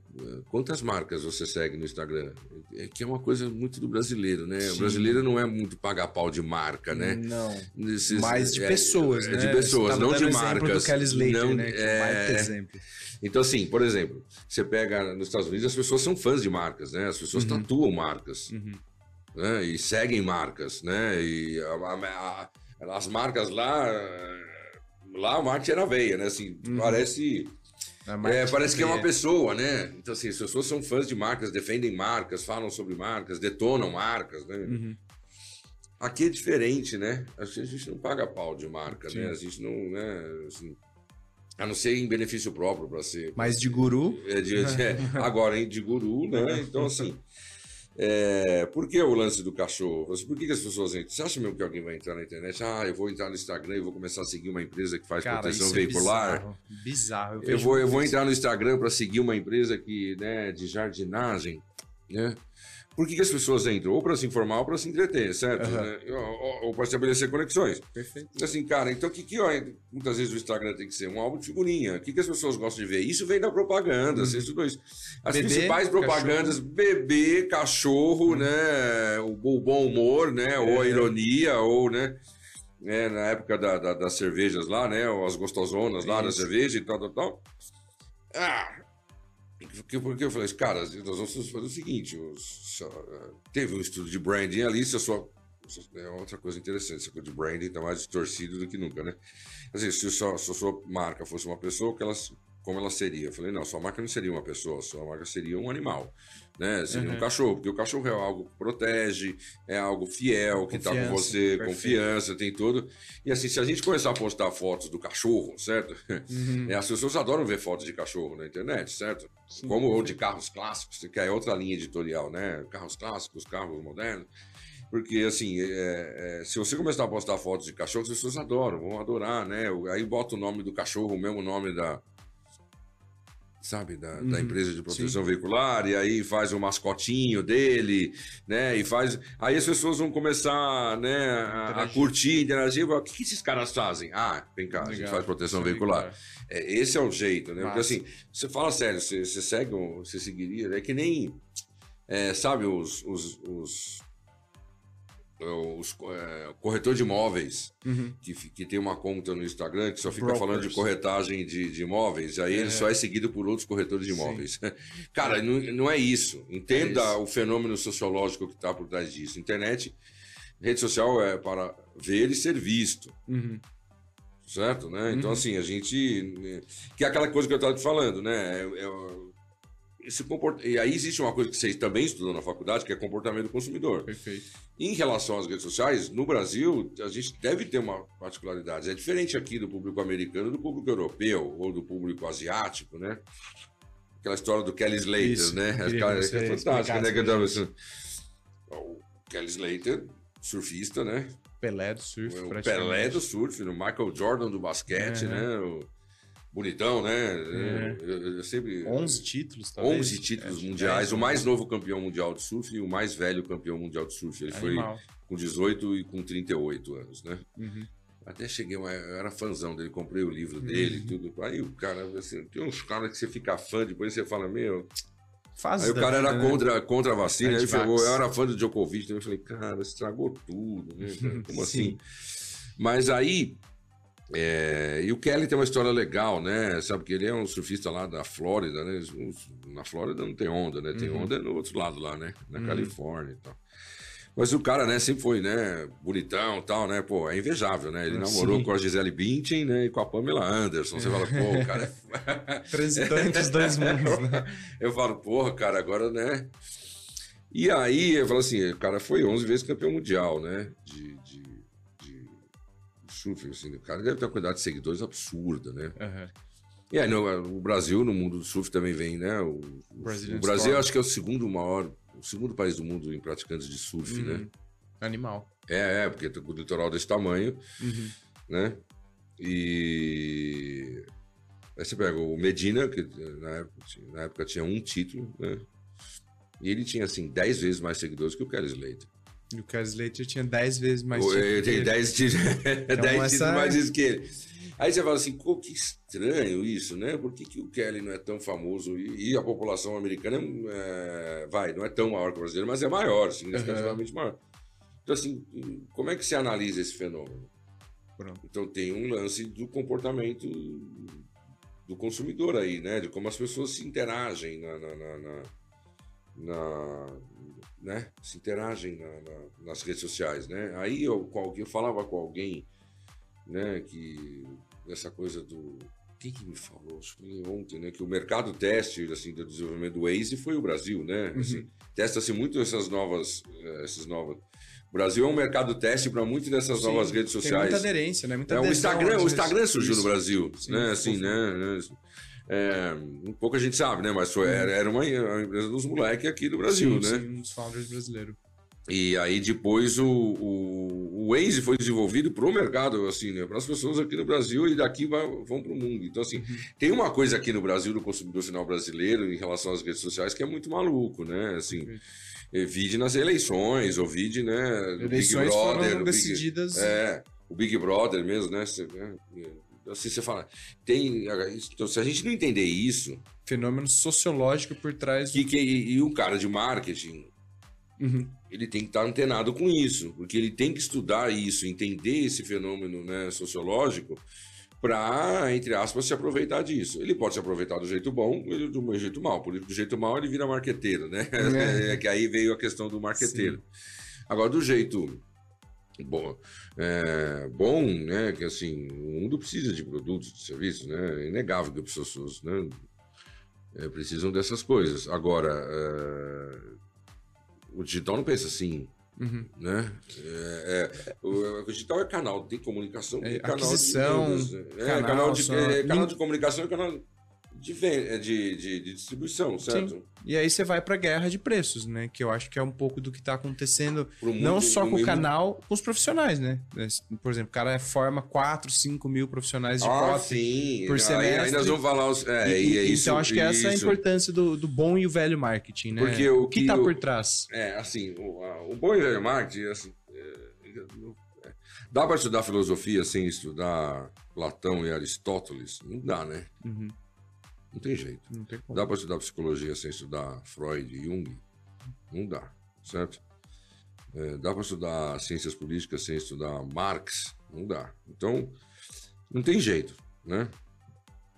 quantas marcas você segue no Instagram? É que é uma coisa muito do brasileiro, né, o Sim. brasileiro não é muito pagar pau de marca, né, Não. Nesses- Mais de é, pessoas, é né? de pessoas, não de marcas. do Kelly Slater, não, né? Que é, é... exemplo. então, assim, por exemplo, você pega nos Estados Unidos, as pessoas são fãs de marcas, né? As pessoas Uhum. tatuam marcas, Uhum. né? E seguem marcas, né? E a- a- a- as marcas lá, lá o marketing era veia, né? Assim, Uhum. parece, A é, marketing parece que é uma é- pessoa, né? Então, assim, as pessoas são fãs de marcas, defendem marcas, falam sobre marcas, detonam marcas, né? Uhum. Aqui é diferente, né? A gente a gente não paga pau de marca, Sim. né? A gente não, né? Assim, a não ser em benefício próprio para ser Mais de guru. é de- é, [LAUGHS] agora, hein, de guru, né? Então, assim. É, por que o lance do cachorro? Por que, que, as pessoas entram? Você acha mesmo que alguém vai entrar na internet? Ah, eu vou entrar no Instagram e vou começar a seguir uma empresa que faz Cara, proteção veicular. É bizarro. bizarro. Eu, eu vou, eu vou entrar no Instagram para seguir uma empresa que, né, de jardinagem, né? Por que, que as pessoas entram? Ou para se informar ou para se entreter, certo? Uhum. Né? Ou, ou para estabelecer conexões. Perfeito. Assim, cara, então o que, que ó, muitas vezes o Instagram tem que ser? Um álbum de figurinha. O que, que as pessoas gostam de ver? Isso vem da propaganda, uhum. você estudou isso. As bebê, principais propagandas, cachorro. bebê, cachorro, uhum. né? O, o, bom humor, né? É. Ou a ironia, ou, né? É, na época da, da, das cervejas lá, né? Ou as gostosonas lá da cerveja e tal, tal, tal. Ah, porque, eu falei, cara, nós vamos fazer o seguinte: os, teve um estudo de branding ali, se a sua. É outra coisa interessante, essa coisa de branding está mais distorcido do que nunca, né? Assim, se, a sua, se a sua marca fosse uma pessoa, que ela, como ela seria? Eu falei, não, sua marca não seria uma pessoa, sua marca seria um animal né? Seria uhum. um cachorro, porque o cachorro é algo que protege, é algo fiel, que está com você, perfeito. confiança, tem tudo. E assim, se a gente começar a postar fotos do cachorro, certo? Uhum. [LAUGHS] É, as pessoas adoram ver fotos de cachorro na internet, certo? Sim, Como ou de carros clássicos, que é outra linha editorial, né? Carros clássicos, carros modernos. Porque, assim, é, é, se você começar a postar fotos de cachorro, as pessoas adoram, vão adorar, né? Aí bota o nome do cachorro, o mesmo nome da, sabe, da, uhum. da, empresa de proteção Sim. veicular, e aí faz o mascotinho dele, né, e faz... Aí as pessoas vão começar, né, a, a curtir, interagir, o que, que, esses caras fazem? Ah, vem cá, Legal. a gente faz proteção veicular. É, esse é o jeito, né, Massa. porque assim, você fala sério, você, você segue, você seguiria, é que nem, é, sabe, os, os, os os é, corretor de imóveis uhum. que, que tem uma conta no Instagram que só fica Brokers. falando de corretagem de, de imóveis, aí é. ele só é seguido por outros corretores de imóveis. [LAUGHS] Cara, é. Não, não é isso. Entenda é isso. o fenômeno sociológico que está por trás disso. Internet, rede social é para ver e ser visto. Uhum. Certo, né? Então, uhum. assim, a gente. Né, que é aquela coisa que eu estava te falando, né? É, é esse comport... E aí existe uma coisa que vocês também estudam na faculdade, que é comportamento do consumidor. Perfeito. Em relação às redes sociais, no Brasil, a gente deve ter uma particularidade. É diferente aqui do público americano do público europeu ou do público asiático, né? Aquela história do Kelly Slater, Isso, né? Aquela, é fantástica, né? Que o Kelly Slater, surfista, né? Pelé do surf, o Pelé do surf, o Michael Jordan do basquete, é. né? O bonitão, né? É. Eu, eu, sempre 11 títulos, talvez. 11 títulos é, mundiais, 10, o mais novo campeão mundial de surf e o mais velho campeão mundial de surf. Ele Animal. foi com 18 e com 38 anos, né? Uhum. Até cheguei, eu era fãzão dele, comprei o livro dele, uhum. tudo. Aí o cara, assim, tem uns caras que você fica fã, depois você fala, meu. Faz aí o cara vida, era né? contra, contra a vacina, aí falou, eu era fã do Djokovic, então eu falei, cara, estragou tudo, né? Como [LAUGHS] assim? Mas aí é, e o Kelly tem uma história legal, né? Sabe que ele é um surfista lá da Flórida, né? Na Flórida não tem onda, né? Tem uhum. onda no outro lado lá, né? Na uhum. Califórnia e tal. Mas o cara, né, sempre foi, né, bonitão e tal, né? Pô, é invejável, né? Ele namorou com a Gisele Bündchen, né, e com a Pamela Anderson. Você fala, pô, [LAUGHS] cara... É [LAUGHS] Transitou entre os dois mundos, né? Eu falo, porra, cara, agora, né... E aí, eu falo assim, o cara foi 11 vezes campeão mundial, né? De, de surf, assim, o cara deve ter uma quantidade de seguidores absurda, né? Uhum. E aí, no, o Brasil, no mundo do surf, também vem, né? O, o Brasil, acho que é o segundo maior, o segundo país do mundo em praticantes de surf, uhum. né? Animal. É, é, porque tem o litoral desse tamanho, uhum. né? E... Aí você pega o Medina, que na época, na época tinha um título, né? E ele tinha, assim, 10 vezes mais seguidores que o Kelly Slater. E o Kelly Slater tinha 10 vezes mais títulos. Ele tem 10 títulos, então, essa... mais isso que ele. Aí você fala assim, pô, que estranho isso, né? Por que, que o Kelly não é tão famoso e, e a população americana é, vai, não é tão maior que o brasileiro, mas é maior, significativamente uhum. maior. Então, assim, como é que se analisa esse fenômeno? Pronto. Então tem um lance do comportamento do consumidor aí, né? De como as pessoas se interagem na, na, na, na né, se interagem na, na, nas redes sociais, né? Aí eu, com alguém, eu falava com alguém, né, que essa coisa do quem que me falou? Acho que ontem, né? Que o mercado teste assim, do desenvolvimento do Waze foi o Brasil, né? Uhum. Assim, Testa-se muito essas novas, eh, essas novas. O Brasil é um mercado teste para muitas dessas Sim, novas redes sociais. Tem muita aderência, né? Muita é, o Instagram, o Instagram surgiu Isso. no Brasil, Sim, né? Assim, né? É, um pouco a gente sabe, né? Mas foi, era, era uma, uma empresa dos moleques aqui do Brasil, sim, né? Sim, um dos founders brasileiros. E aí depois o, o, o Waze foi desenvolvido para o mercado, assim, né? Para as pessoas aqui no Brasil e daqui vai, vão para o mundo. Então, assim, uhum. tem uma coisa aqui no Brasil, do consumidor final brasileiro, em relação às redes sociais, que é muito maluco, né? Assim, uhum. vide nas eleições, ou vide, né? Eleições Big Brother, foram decididas... Big, é, o Big Brother mesmo, né? Assim, você fala, tem. Então, se a gente não entender isso. Fenômeno sociológico por trás. Que, que, e um cara de marketing, uhum. ele tem que estar antenado com isso, porque ele tem que estudar isso, entender esse fenômeno né, sociológico para, entre aspas, se aproveitar disso. Ele pode se aproveitar do jeito bom ou do jeito mal. Por do jeito mal, ele vira marqueteiro, né? É. [LAUGHS] é que aí veio a questão do marqueteiro. Agora, do jeito bom, é, bom, né? Que assim, o mundo precisa de produtos, de serviços, né? É inegável que as pessoas né, é, precisam dessas coisas. Agora, é, o digital não pensa assim. Uhum. Né? É, é, o, o, digital é canal de comunicação, é, canal aquisição, de vendas, é, canal, canal, de, é, canal de comunicação e canal de, de, de, de, distribuição, certo? Sim. E aí você vai para guerra de preços, né? Que eu acho que é um pouco do que está acontecendo, não só com o canal, com os profissionais, né? Por exemplo, o cara forma 4, 5 mil profissionais de ah, sim. por semestre. Aí, nós vamos falar os... É, e, é isso, então acho que essa é a importância do, do bom e o velho marketing, né? Porque o, o que está por trás? É, assim, o, o bom e velho marketing, assim, é, é, dá para estudar filosofia sem estudar Platão e Aristóteles? Não dá, né? Uhum. Não tem jeito. Não tem dá para estudar psicologia sem estudar Freud e Jung? Não dá, certo? É, dá para estudar ciências políticas sem estudar Marx? Não dá. Então, não tem jeito, né?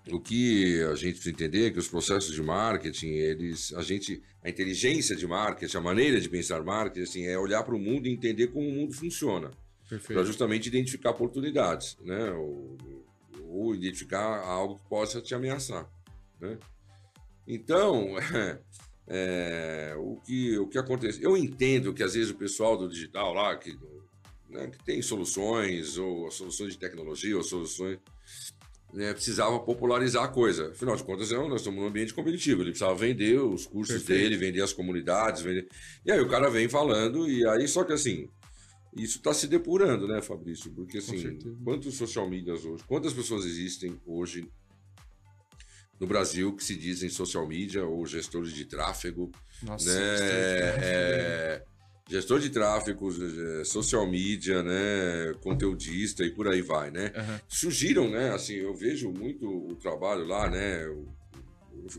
O que a gente precisa entender é que os processos de marketing, eles, a gente, a inteligência de marketing, a maneira de pensar marketing, assim, é olhar para o mundo e entender como o mundo funciona, para justamente identificar oportunidades, né? Ou, ou identificar algo que possa te ameaçar. Né? Então, [LAUGHS] é, o, que, o que acontece? Eu entendo que às vezes o pessoal do digital lá, que, né, que tem soluções, ou soluções de tecnologia, ou soluções. Né, precisava popularizar a coisa. Afinal de contas, não, nós estamos num ambiente competitivo. Ele precisava vender os cursos Perfeito. dele, vender as comunidades. Vender... E aí o cara vem falando, e aí, só que assim, isso está se depurando, né, Fabrício? Porque assim, quantos social medias hoje, quantas pessoas existem hoje no Brasil que se dizem social media ou gestores de tráfego. Nossa, né? É, gestor de tráfego, é, social media, né? Conteudista e por aí vai, né? Uhum. Surgiram, né? Assim, eu vejo muito o trabalho lá, né? Eu,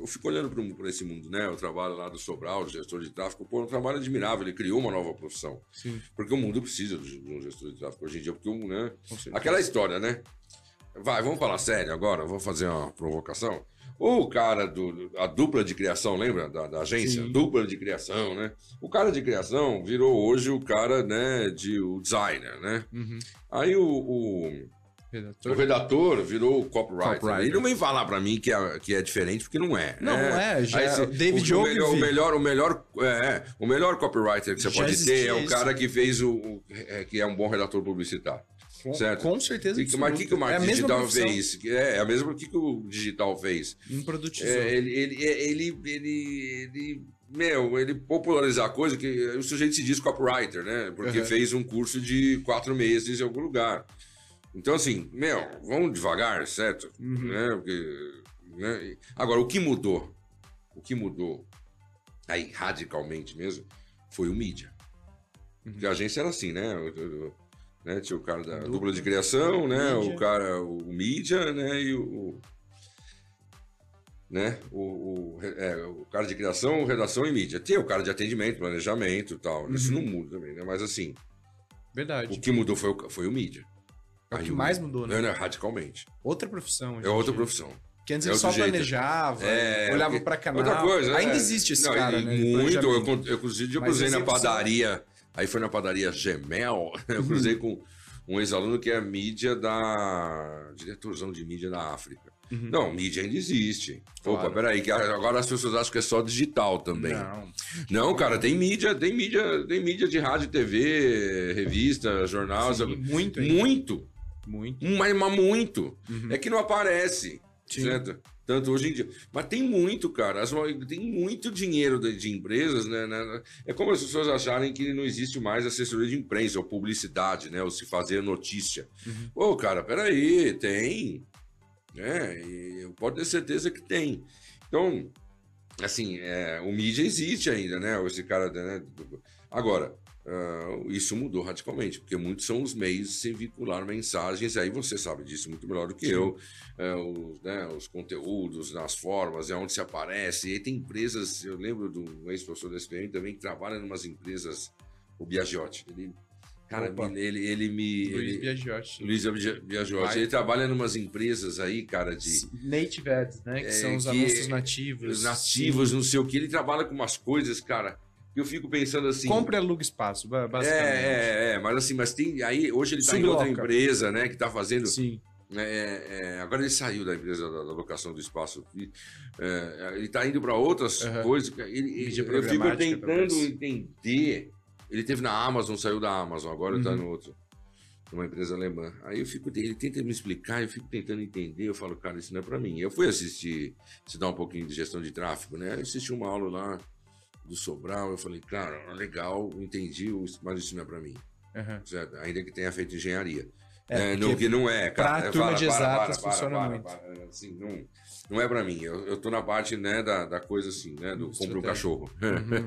eu fico olhando para esse mundo, né? O trabalho lá do Sobral, gestor de tráfego, pô, é um trabalho admirável. Ele criou uma nova profissão. Sim. Porque o mundo precisa de um gestor de tráfego hoje em dia. Porque, né? Aquela história, né? Vai, vamos falar sério agora, vou fazer uma provocação. O cara do. A dupla de criação, lembra? Da, da agência? Sim. Dupla de criação, né? O cara de criação virou hoje o cara, né, de o designer, né? Uhum. Aí o, o, redator. o, redator. virou o copywriter. copywriter. Ele não vem falar para mim que é, que é diferente, porque não é. Não, né? é. Já Aí, é David o, o, melhor, o melhor, o melhor, é, o melhor copywriter que você já pode ter é o cara que fez o, o, é, que é um bom redator publicitário. Com, certo? com certeza. E, mas o que, que o marketing é digital fez? É, é a mesma que, que o digital fez. Improdutizou. É, ele, ele, ele, ele, ele, meu, ele popularizar a coisa que o sujeito se diz copywriter, né? Porque uhum. fez um curso de quatro meses em algum lugar. Então, assim, meu, vamos devagar, certo? Uhum. Né? Porque, né? Agora, o que mudou? O que mudou aí radicalmente mesmo foi o mídia. Uhum. Porque a agência era assim, né? Né? Tinha o cara da dupla, dupla de criação, né? Mídia. O cara, o mídia, né? E o, né? O, o, é, o, cara de criação, redação e mídia. Tem o cara de atendimento, planejamento e tal. Uhum. Isso não muda também, né? Mas assim. Verdade. O que mudou foi o, foi o mídia. É o que mais mudou, né? né? Radicalmente. Outra profissão. É outra profissão. Que antes é ele só jeito. planejava, é, olhava para canal. Outra coisa. Ainda é. existe esse não, cara, né? Muito. Eu, eu, inclusive, eu cruzei na padaria Aí foi na padaria Gemel, [LAUGHS] eu cruzei com um ex-aluno que é mídia da. diretorzão de mídia da África. Uhum. Não, mídia ainda existe. Claro. Opa, peraí, que agora as pessoas acham que é só digital também. Não. Não, cara, tem mídia, tem mídia, tem mídia de rádio, TV, revista, jornal. Sim, muito, muito. Muito. Mas, mas muito. Uhum. É que não aparece. Sim. certo? Tanto hoje em dia. Mas tem muito, cara. As, tem muito dinheiro de, de empresas, né, né? É como as pessoas acharem que não existe mais assessoria de imprensa ou publicidade, né? Ou se fazer notícia. Uhum. Pô, cara, peraí, tem. É, eu pode ter certeza que tem. Então, assim, é, o mídia existe ainda, né? Esse cara, né? Agora, uh, isso mudou radicalmente, porque muitos são os meios de se vincular mensagens, aí você sabe disso muito melhor do que Sim. eu, uh, os, né, os, conteúdos, nas formas, é onde se aparece. E aí tem empresas, eu lembro do ex-professor da SPM também, que trabalha em umas empresas, o Biagiotti, ele Cara, ele, ele me. Luiz ele, Biagiotti. Luiz Biagiotti. Ele trabalha em umas empresas aí, cara, de. Native Ads, né? Que é, são os que, anúncios nativos. Os nativos, Sim. não sei o que. Ele trabalha com umas coisas, cara. Que eu fico pensando assim. Compre e aluga espaço, basicamente. É, é, é, mas assim, mas tem. Aí, hoje ele tá em outra empresa, né? Que tá fazendo. Sim. É, é, agora ele saiu da empresa da, da locação do espaço. É, ele está indo para outras uhum. coisas. Ele, eu fico tentando entender ele teve na Amazon, saiu da Amazon, agora está uhum. no outro, numa empresa alemã. Aí eu fico, ele tenta me explicar, eu fico tentando entender, eu falo, cara, isso não é para mim. Eu fui assistir, se dá um pouquinho de gestão de tráfego, né? Eu assisti uma aula lá do Sobral, eu falei, cara, legal, entendi, mas isso não é para mim. Uhum. Ainda que tenha feito engenharia. É, é, não, que não é, cara. Para a turma para, de exatas funciona muito. assim, não, não é para mim. Eu, eu tô na parte né, da, da coisa assim, né? Do compra o cachorro. Uhum.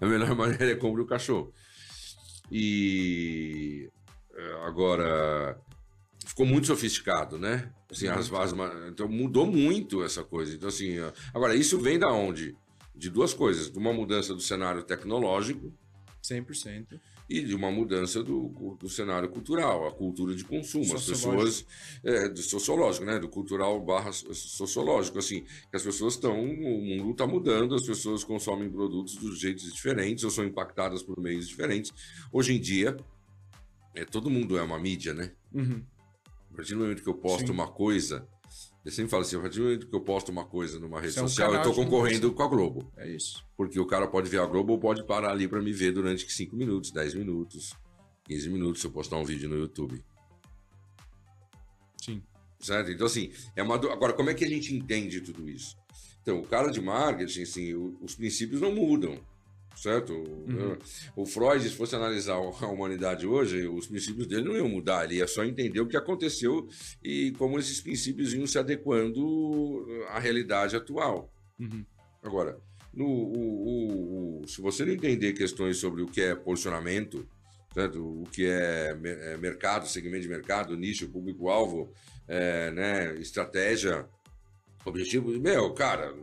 [LAUGHS] a melhor maneira é compra o cachorro. E é, agora ficou muito sofisticado, né? Assim, as, as, então mudou muito essa coisa. Então, assim, agora, isso vem da onde? De duas coisas. De uma mudança do cenário tecnológico. 100% e de uma mudança do, do cenário cultural, a cultura de consumo, as pessoas é, do sociológico, né, do cultural barra sociológico, assim, que as pessoas estão, o mundo está mudando, as pessoas consomem produtos dos jeitos diferentes, ou são impactadas por meios diferentes. Hoje em dia, é, todo mundo é uma mídia, né? Uhum. A partir do momento que eu posto Sim. uma coisa, eu sempre falo assim, a partir do que eu posto uma coisa numa rede é um social, eu estou concorrendo com a Globo. É isso. Porque o cara pode ver a Globo ou pode parar ali para me ver durante 5 minutos, 10 minutos, 15 minutos se eu postar um vídeo no YouTube. Sim. Certo? Então, assim, é uma... agora, como é que a gente entende tudo isso? Então, o cara de marketing, assim, os princípios não mudam certo? Uhum. O Freud, se fosse analisar a humanidade hoje, os princípios dele não iam mudar, ele ia só entender o que aconteceu e como esses princípios iam se adequando à realidade atual. Uhum. Agora, no, o, o, se você não entender questões sobre o que é posicionamento, certo? o que é, é mercado, segmento de mercado, nicho, público-alvo, é, né, estratégia, objetivo, meu, cara,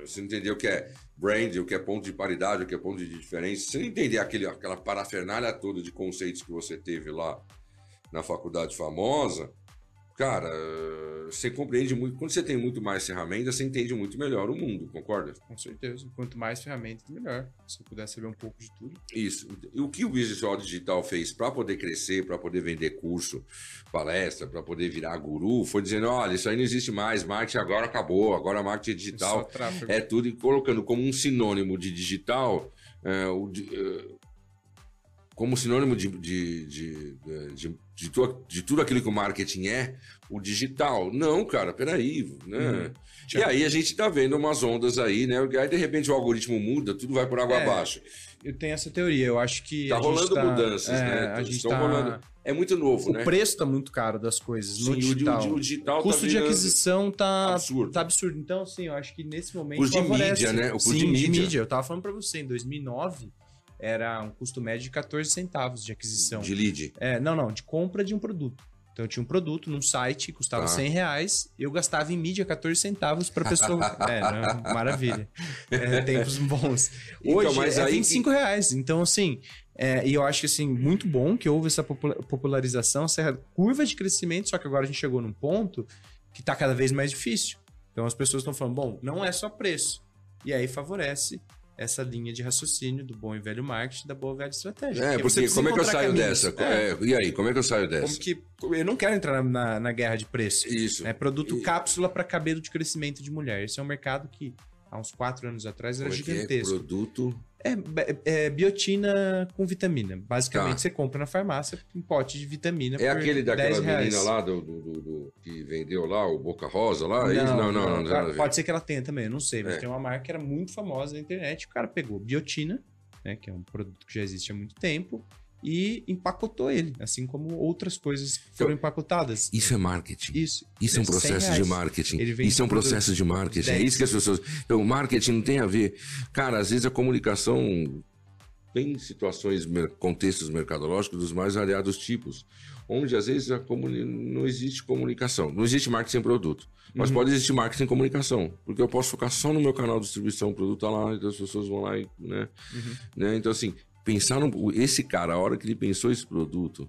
você não entendeu o que é brand, o que é ponto de paridade, o que é ponto de diferença, você entender aquele, aquela parafernália toda de conceitos que você teve lá na faculdade famosa, cara, você compreende muito. Quando você tem muito mais ferramentas, você entende muito melhor o mundo, concorda? Com certeza. Quanto mais ferramentas, melhor. Se eu puder saber um pouco de tudo. Isso. E o que o Visual Digital fez para poder crescer, para poder vender curso, palestra, para poder virar guru, foi dizendo: olha, isso aí não existe mais, marketing agora acabou, agora marketing digital é, é tudo, e colocando como um sinônimo de digital. É, o, é, como sinônimo de, de, de, de, tudo aquilo que o marketing é, o digital. Não, cara, peraí, né? Uhum. E aí a gente tá vendo umas ondas aí, né? Aí de repente o algoritmo muda, tudo vai por água é, abaixo. Eu tenho essa teoria, eu acho que. Tá rolando tá, mudanças, é, né? A gente tá... rolando. É muito novo, o né? O preço tá muito caro das coisas. Sim, no digital. O, o, digital o custo tá de aquisição tá absurdo. tá absurdo. Então, assim, eu acho que nesse momento. Custo de mídia, né? O custo de mídia. Eu tava falando pra você, em 2009 era um custo médio de 14 centavos de aquisição. De lead? É, não, não, de compra de um produto. Então eu tinha um produto num site, custava ah. 100 reais, eu gastava em mídia 14 centavos para pessoa. [LAUGHS] é, não, maravilha. É, tempos bons. Então, Hoje então, mas é aí 25 que... reais. Então, assim, é, e eu acho que assim, muito bom que houve essa popularização, essa curva de crescimento, só que agora a gente chegou num ponto que está cada vez mais difícil. Então as pessoas estão falando, bom, não é só preço. E aí favorece essa linha de raciocínio do bom e velho marketing da boa e velha estratégia. É, porque, porque como é que eu saio caminhos. dessa? É. É, e aí, como é que eu saio dessa? Como que, eu não quero entrar na, na guerra de preço. Isso. É produto e... cápsula para cabelo de crescimento de mulher. Esse é um mercado que há uns quatro anos atrás era como é gigantesco. É produto É, é, biotina com vitamina. Basicamente, Tá. você compra na farmácia um pote de vitamina. É aquele 10 daquela menina lá do, do- do- do- que vendeu lá, o Boca Rosa lá? é isso? Não, não, não, não, ver. Pode ser que ela tenha também, eu não sei, mas É. tem uma marca que era muito famosa na internet. O cara pegou biotina, né, que é um produto que já existe há muito tempo, e empacotou ele, assim como outras coisas foram empacotadas. Isso é marketing. Isso. Isso é um 100 processo de marketing. Isso é um processo de marketing. É 10. isso que as pessoas. Então, marketing não tem a ver. Cara, às vezes a comunicação tem situações, contextos mercadológicos dos mais variados tipos, onde às vezes a comuni... não existe comunicação. Não existe marketing sem produto. Mas Uhum. pode existir marketing sem comunicação. Porque eu posso focar só no meu canal de distribuição, o produto tá lá, então as pessoas vão lá e. Né? Uhum. né? Então, assim, pensar no. Esse cara, a hora que ele pensou esse produto,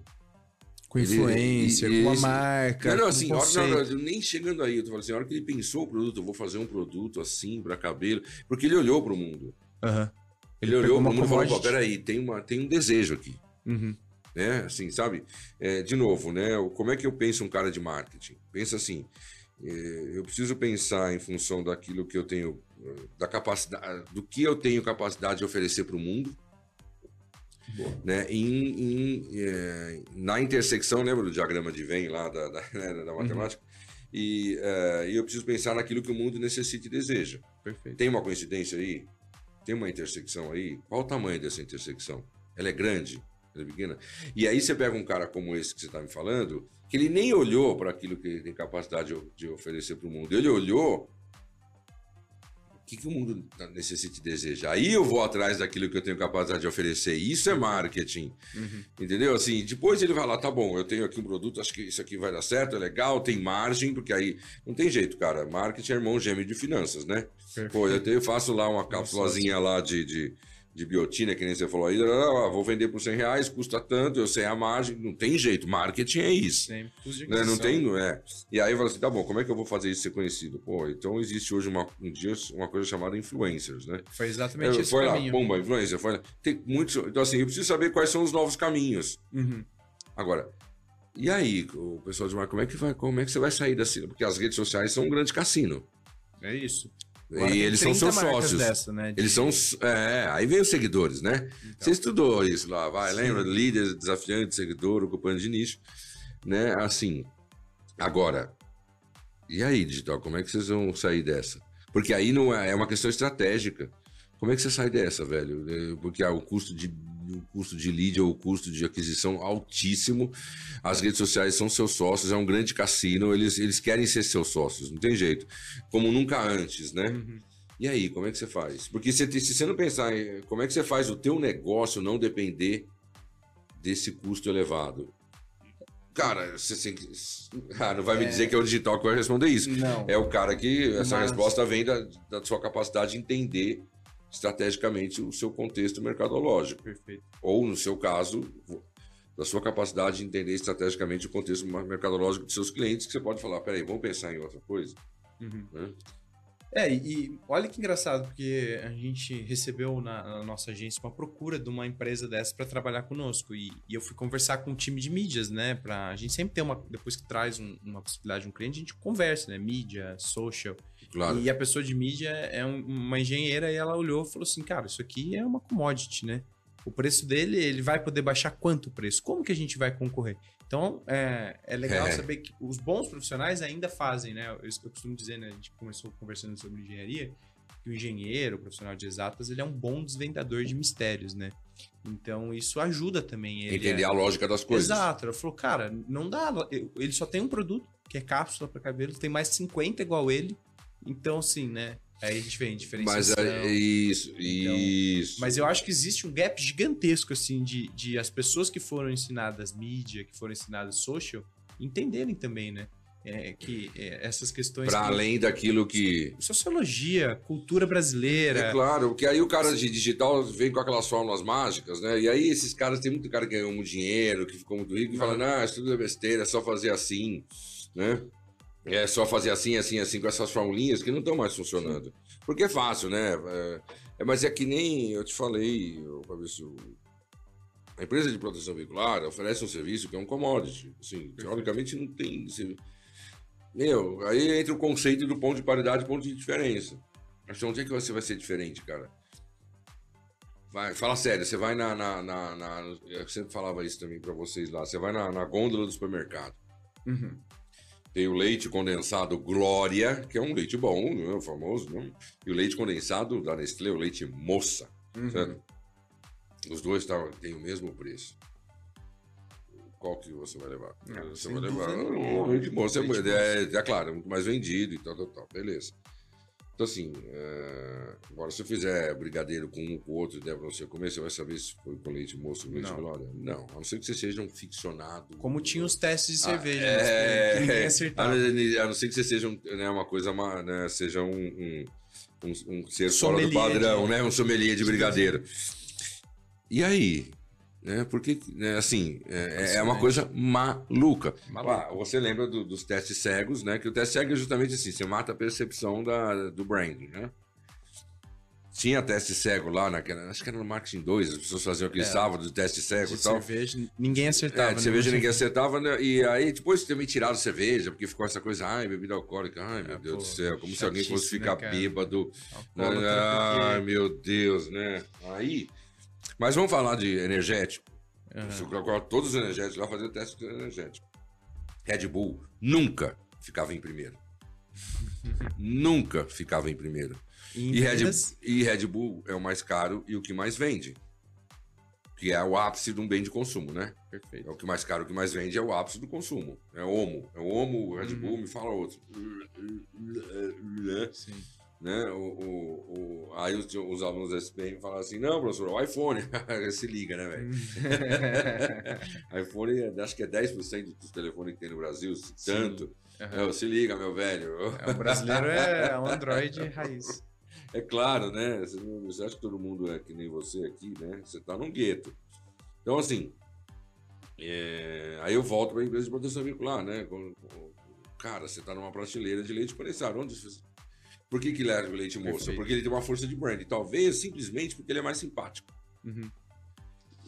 Com Ele- influencer, e- com esse- marca. não, não, assim, a hora- não, nem chegando aí, eu tô falando assim, a hora que ele pensou o produto, eu vou fazer um produto assim para cabelo, porque ele olhou para o mundo. Aham. Ele, olhou para o mundo e falou. "Pô, peraí, tem, uma, tem um desejo aqui. Uhum. Né? Assim, sabe? É, de novo, né? Como é que eu penso um cara de marketing? Pensa assim: é, eu preciso pensar em função daquilo que eu tenho, eh, da capacidade, do que eu tenho capacidade de oferecer para o mundo. Né? Em, em, eh, na intersecção, lembra do diagrama de Venn lá da, da, [LAUGHS] né, da matemática? E, eh, e eu preciso pensar naquilo que o mundo necessita e deseja. Perfeito. Tem uma coincidência aí? Tem uma intersecção aí? Qual o tamanho dessa intersecção? Ela é grande? Ela é pequena? E aí você pega um cara como esse que você está me falando, que ele nem olhou para aquilo que ele tem capacidade de, de oferecer para o mundo. Ele olhou que, que o mundo tá- necessita e deseja. Aí eu vou atrás daquilo que eu tenho capacidade de oferecer. Isso é marketing. Uhum. Entendeu? Assim, depois ele vai lá, tá bom, eu tenho aqui um produto, acho que isso aqui vai dar certo, é legal, tem margem, porque aí não tem jeito, cara. Marketing é irmão gêmeo de finanças, né? Perfeito. Pô, eu, tenho- eu faço lá uma cápsulazinha lá de, de, de biotina, que nem você falou aí, ah, vou vender por 100 reais, custa tanto, eu sei a margem, não tem jeito, marketing é isso. De Né? Não tem, não é. E aí eu falo assim, tá bom, como é que eu vou fazer isso ser conhecido? Pô, então existe hoje uma, um dia uma coisa chamada influencers, né? Foi exatamente esse foi lá, caminho. bomba, influencer, foi lá. Tem muitos, então assim, eu preciso saber quais são os novos caminhos. Uhum. Agora, e aí, o pessoal de marketing, como é que vai, como é que você vai sair dessa? Porque as redes sociais são um grande cassino. É isso. Agora e eles são 30 seus sócios. Dessa, né, de- Eles são. É, aí vem os seguidores, né? Então. Você estudou isso lá, vai, Sim. lembra? Líder, desafiante, seguidor, ocupante de nicho. Né? Assim. Agora, e aí, digital, como é que vocês vão sair dessa? Porque aí não é, é uma questão estratégica. Como é que você sai dessa, velho? É, Porque ah, o custo de o custo de lead ou o custo de aquisição altíssimo. As redes sociais são seus sócios, é um grande cassino, eles, eles querem ser seus sócios, não tem jeito. Como nunca antes, né? Uhum. E aí, como é que você faz? Porque se, se você não pensar em como é que você faz o teu negócio não depender desse custo elevado. Cara, você, você- [LAUGHS] ah, não vai me É. dizer que é o digital que vai responder isso. Não. É o cara que essa Mas- resposta vem da, da sua capacidade de entender estrategicamente o seu contexto mercadológico. Perfeito. Ou, no seu caso, da sua capacidade de entender estrategicamente o contexto mercadológico dos seus clientes, que você pode falar, peraí, vamos pensar em outra coisa. Uhum. Né? É, e olha que engraçado, porque a gente recebeu na, na nossa agência uma procura de uma empresa dessa para trabalhar conosco. E, e eu fui conversar com o time de mídias, né? Pra, a gente sempre tem uma. Depois que traz um- uma possibilidade de um cliente, a gente conversa, né? Mídia, social. Claro. E a pessoa de mídia é um- uma engenheira e ela olhou e falou assim: cara, isso aqui é uma commodity, né? O preço dele, ele vai poder baixar quanto o preço? Como que a gente vai concorrer? Então, é, é legal É. saber que os bons profissionais ainda fazem, né? Eu, eu costumo dizer, né? A gente começou conversando sobre engenharia, que o engenheiro, o profissional de exatas, ele é um bom desvendador de mistérios, né? Então, isso ajuda também ele. Entender a- a lógica das coisas. Exato. Ela falou, cara, não dá. Ele só tem um produto, que é cápsula para cabelo, tem mais 50 igual ele. Então, assim, né? Aí a gente vem Mas diferenciação. é, é isso, isso. Mas eu acho que existe um gap gigantesco, assim, de, de as pessoas que foram ensinadas mídia, que foram ensinadas social, entenderem também, né? É, que é, essas questões. Para que- além daquilo que. Sociologia, cultura brasileira. É claro, porque aí o cara de digital vem com aquelas fórmulas mágicas, né? E aí esses caras, tem muito cara que ganhou muito dinheiro, que ficou muito rico, e fala, não, isso tudo é besteira, é só fazer assim, né? É só fazer assim, assim, assim, com essas formulinhas que não estão mais funcionando. Porque é fácil, né? É, é, mas é que nem eu te falei, Fabrício, a empresa de proteção veicular oferece um serviço que é um commodity. Assim, teoricamente não tem. Meu, aí entra o conceito do ponto de paridade e ponto de diferença. Mas onde é que você vai ser diferente, cara? vai, fala sério, você vai na, na, na, na- Eu sempre falava isso também pra vocês lá. Você vai na, na gôndola do supermercado. Uhum. Tem o leite condensado Glória, que é um leite bom, né, o famoso, né? E o leite condensado da Nestlé, o leite Moça, Uhum. certo? Os dois tá, têm o mesmo preço. Qual que você vai levar? Ah, você vai levar o leite Moça. É, Leite é, é, claro, é muito mais vendido e tal, tal, tal. Beleza. Então, assim, é, agora se eu fizer brigadeiro com um com o outro e der pra você comer, você vai saber se foi com leite moço ou leite Não. glória? Não, a não ser que você seja um ficcionado. Como tinha os testes de Ah, cerveja, é, né? que ninguém acertava. não- a não ser que você seja um, né, uma coisa, uma, né, seja um, um, um, um ser fora do Sommelier padrão, de- né? Um sommelier de brigadeiro. E aí? Né, porque, né, assim, é, é uma coisa maluca. Maluco. Ah, você lembra do- dos testes cegos, né? Que o teste cego é justamente assim, você mata a percepção da, do branding, né? Tinha teste cego lá, naquela, acho que era no Marketing 2, as pessoas faziam aquele É. sábado de teste cego De e tal. cerveja, ninguém acertava. É, de né? cerveja ninguém acertava, né? E aí depois também tiraram cerveja, porque ficou essa coisa, ai, bebida alcoólica, ai, meu É, Deus pô, do céu, como se alguém fosse né, ficar cara? bêbado. Ai, meu Deus, né? Aí. Mas vamos falar de energético. Colocar Todos os energéticos lá fazer teste energético. Red Bull nunca ficava em primeiro. [LAUGHS] nunca ficava em primeiro. E Red, e Red Bull é o mais caro e o que mais vende. Que é o ápice de um bem de consumo, né? É Perfeito. o que mais caro, o que mais vende é o ápice do consumo. É o Omo. É o Omo, o Red Uhum. Bull, me fala outro. Sim. Né? O, o, o- aí os, os alunos da SPM falam assim, não, professor, o iPhone. [LAUGHS] Se liga, né, velho? [LAUGHS] [LAUGHS] iPhone, é- acho que é 10% dos telefones que tem no Brasil, tanto. Aham. É, se liga, meu velho. É, o brasileiro é um Android raiz. É claro, né? Você, não- você acha que todo mundo é que nem você aqui, né? Você tá num gueto. Então, assim, é, aí eu volto para a empresa de proteção veicular, né? Cara, você tá numa prateleira de leite condensado. Onde você- Por que, que ele é o leite moça? Perfeito. Porque ele tem uma força de brand. Talvez simplesmente porque ele é mais simpático. Uhum.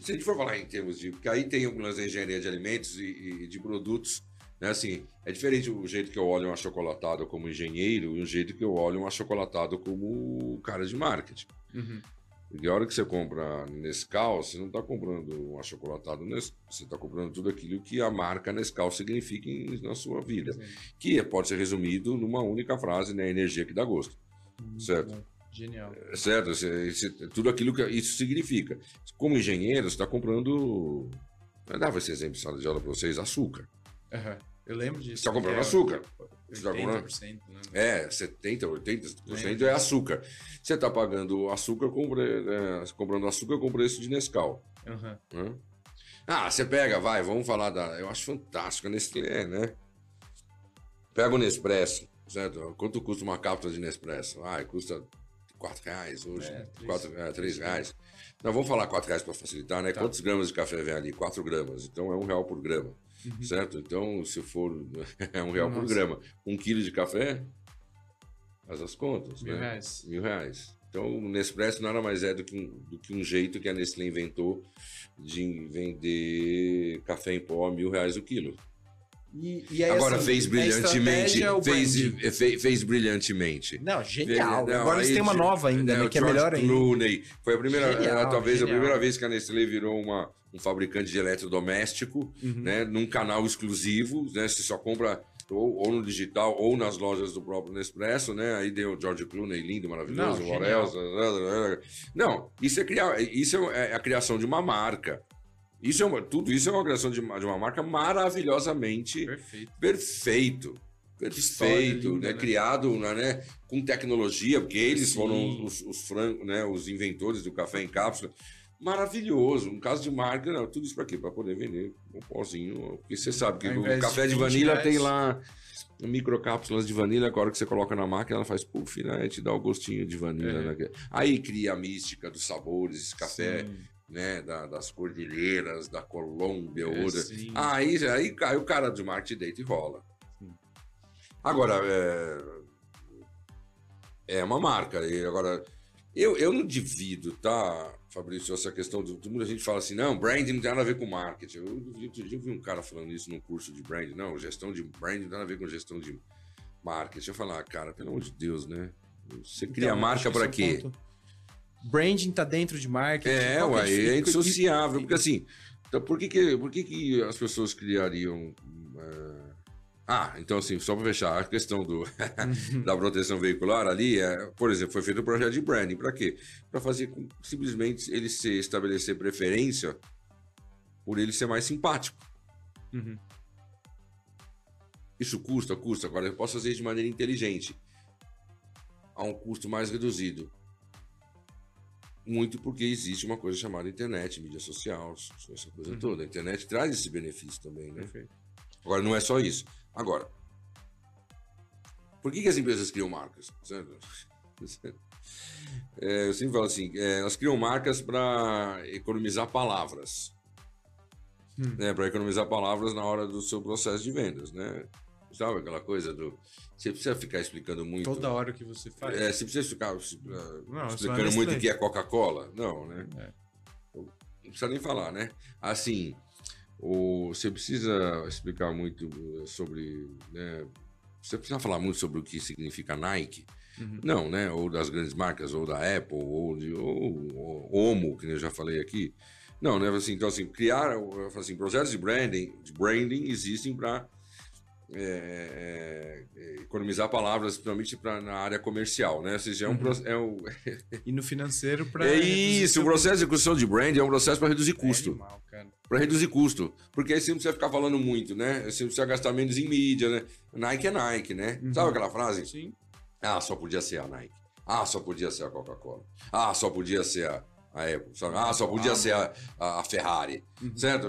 Se a gente for falar em termos de. Porque aí tem algumas engenharia de alimentos e, e de produtos. Né? Assim, é diferente o jeito que eu olho um achocolatado como engenheiro e o jeito que eu olho um achocolatado como cara de marketing. Uhum. Porque a hora que você compra Nescau, você não está comprando um achocolatado Nescau, você está comprando tudo aquilo que a marca Nescau significa em- na sua vida. Que pode ser resumido numa única frase, né? Energia que dá gosto. Certo. Bom, Genial. É Certo? Tudo aquilo que isso significa. Como engenheiro, você está comprando. Eu dava esse exemplo em sala de aula para vocês: açúcar. Aham. Eu lembro disso. Você está comprando que é açúcar. Você está comprando. 80%, né? É, 70%, 80% Lembro. é açúcar. Você está pagando açúcar com, pre- é, comprando açúcar com preço de Nescau. Aham. Hã? Ah, você pega, vai, vamos falar da. Eu acho fantástico a Nestlé, né? Pega o Nespresso, certo? Quanto custa uma cápsula de Nespresso? Ah, custa 4 reais hoje. É, três. quatro, é, 3 reais. Não, vamos falar 4 reais para facilitar, né? Tá. Quantos gramas de café vem ali? 4 gramas. Então é um real por grama, Uhum. certo? Então, se for. [LAUGHS] é um real por Nossa. grama. Um quilo de café? Faz as contas. Mil né? reais. Mil reais. Então, o Nespresso nada mais é do que, um, do que um jeito que a Nestlé inventou de vender café em pó a mil reais o quilo. E, e aí, Agora assim, fez brilhantemente. é Fez, fez, fez brilhantemente. Não, genial. Não, Agora eles têm uma nova ainda, né? o Que é George melhor ainda. Clooney. Foi a primeira, Genial, talvez genial. a primeira vez que a Nestlé virou uma, um fabricante de eletrodoméstico, Uhum. né? Num canal exclusivo, né? Você só compra ou, ou no digital ou nas lojas do próprio Nespresso, né? Aí deu o George Clooney, lindo, maravilhoso, Orel. Não, isso é criar, isso é a criação de uma marca. Isso é uma, tudo isso é uma criação de uma, de uma marca maravilhosamente Perfeito. perfeito. Perfeito, linda, né? né? Criado né? com tecnologia, porque eles Sim. foram os, os, né? os inventores do café em cápsula. Maravilhoso. Um caso de marca, não, tudo isso para quê? Para poder vender um pozinho. Porque você sabe que o de café de 20 vanilha reais. tem lá microcápsulas de vanilha, agora que você coloca na máquina, ela faz puff, né? E te dá o gostinho de vanilha. É. Né? Aí cria a mística dos sabores, esse café, Sim. né? Da- das cordilheiras, da Colômbia, É, outra. sim. Aí, aí, aí o cara de marketing deita e rola. Agora, é, é uma marca. E agora, eu, eu não divido, tá, Fabrício, essa questão de. Muita gente fala assim, não, branding não tem nada a ver com marketing. Eu, outro dia eu vi um cara falando isso num curso de branding. Não, gestão de branding não tem nada a ver com gestão de marketing. Eu falar, ah, cara, pelo amor de Deus, né? Você cria Então, marca acho que para é quê? ponto. branding tá dentro de marketing. É, ué, é e- indissociável. Porque assim, então por que, que, por que, que as pessoas criariam. eh, Ah, então assim, só para fechar, a questão do, [LAUGHS] da proteção veicular ali, é, por exemplo, foi feito um projeto de branding. Para quê? Para fazer com, simplesmente ele se estabelecer preferência por ele ser mais simpático. Uhum. Isso custa, custa. Agora eu posso fazer de maneira inteligente. A um custo mais reduzido. Muito porque existe uma coisa chamada internet, mídia social, essa coisa toda. A internet traz esse benefício também, né? Perfeito. Agora, não é só isso. Agora, por que, que as empresas criam marcas? [LAUGHS] É, eu sempre falo assim, é, elas criam marcas para economizar palavras. Hum. Né, para economizar palavras na hora do seu processo de vendas, né? Sabe aquela coisa do... Você precisa ficar explicando muito... Toda hora que você faz. É, você precisa ficar uh, Não, isso explicando é muito o que é Coca-Cola? Não, né? É. Não precisa nem falar, né? Assim, o, você precisa explicar muito uh, sobre. Né? Você precisa falar muito sobre o que significa Nike. Uhum. Não, né? Ou das grandes marcas, ou da Apple, ou de ou, ou Omo, que eu já falei aqui. Não, né? Assim, então, assim, criar eu falo assim, projetos de branding, de branding existem para economizar palavras, principalmente pra, na área comercial, né? Ou seja, é um, pro- é um, [LAUGHS] E no financeiro para. é isso, o processo de execução de brand é um processo para reduzir custo. Animal, cara. Para reduzir custo. Porque aí você não precisa ficar falando muito, né? Você precisa gastar menos em mídia, né? Nike é Nike, né? Uhum. Sabe aquela frase? Sim. Ah, só podia ser a Nike. Ah, só podia ser a Coca-Cola. Ah, só podia ser a, a Apple. sabe? Ah, só podia ser a, a, a Ferrari. Uhum. Certo?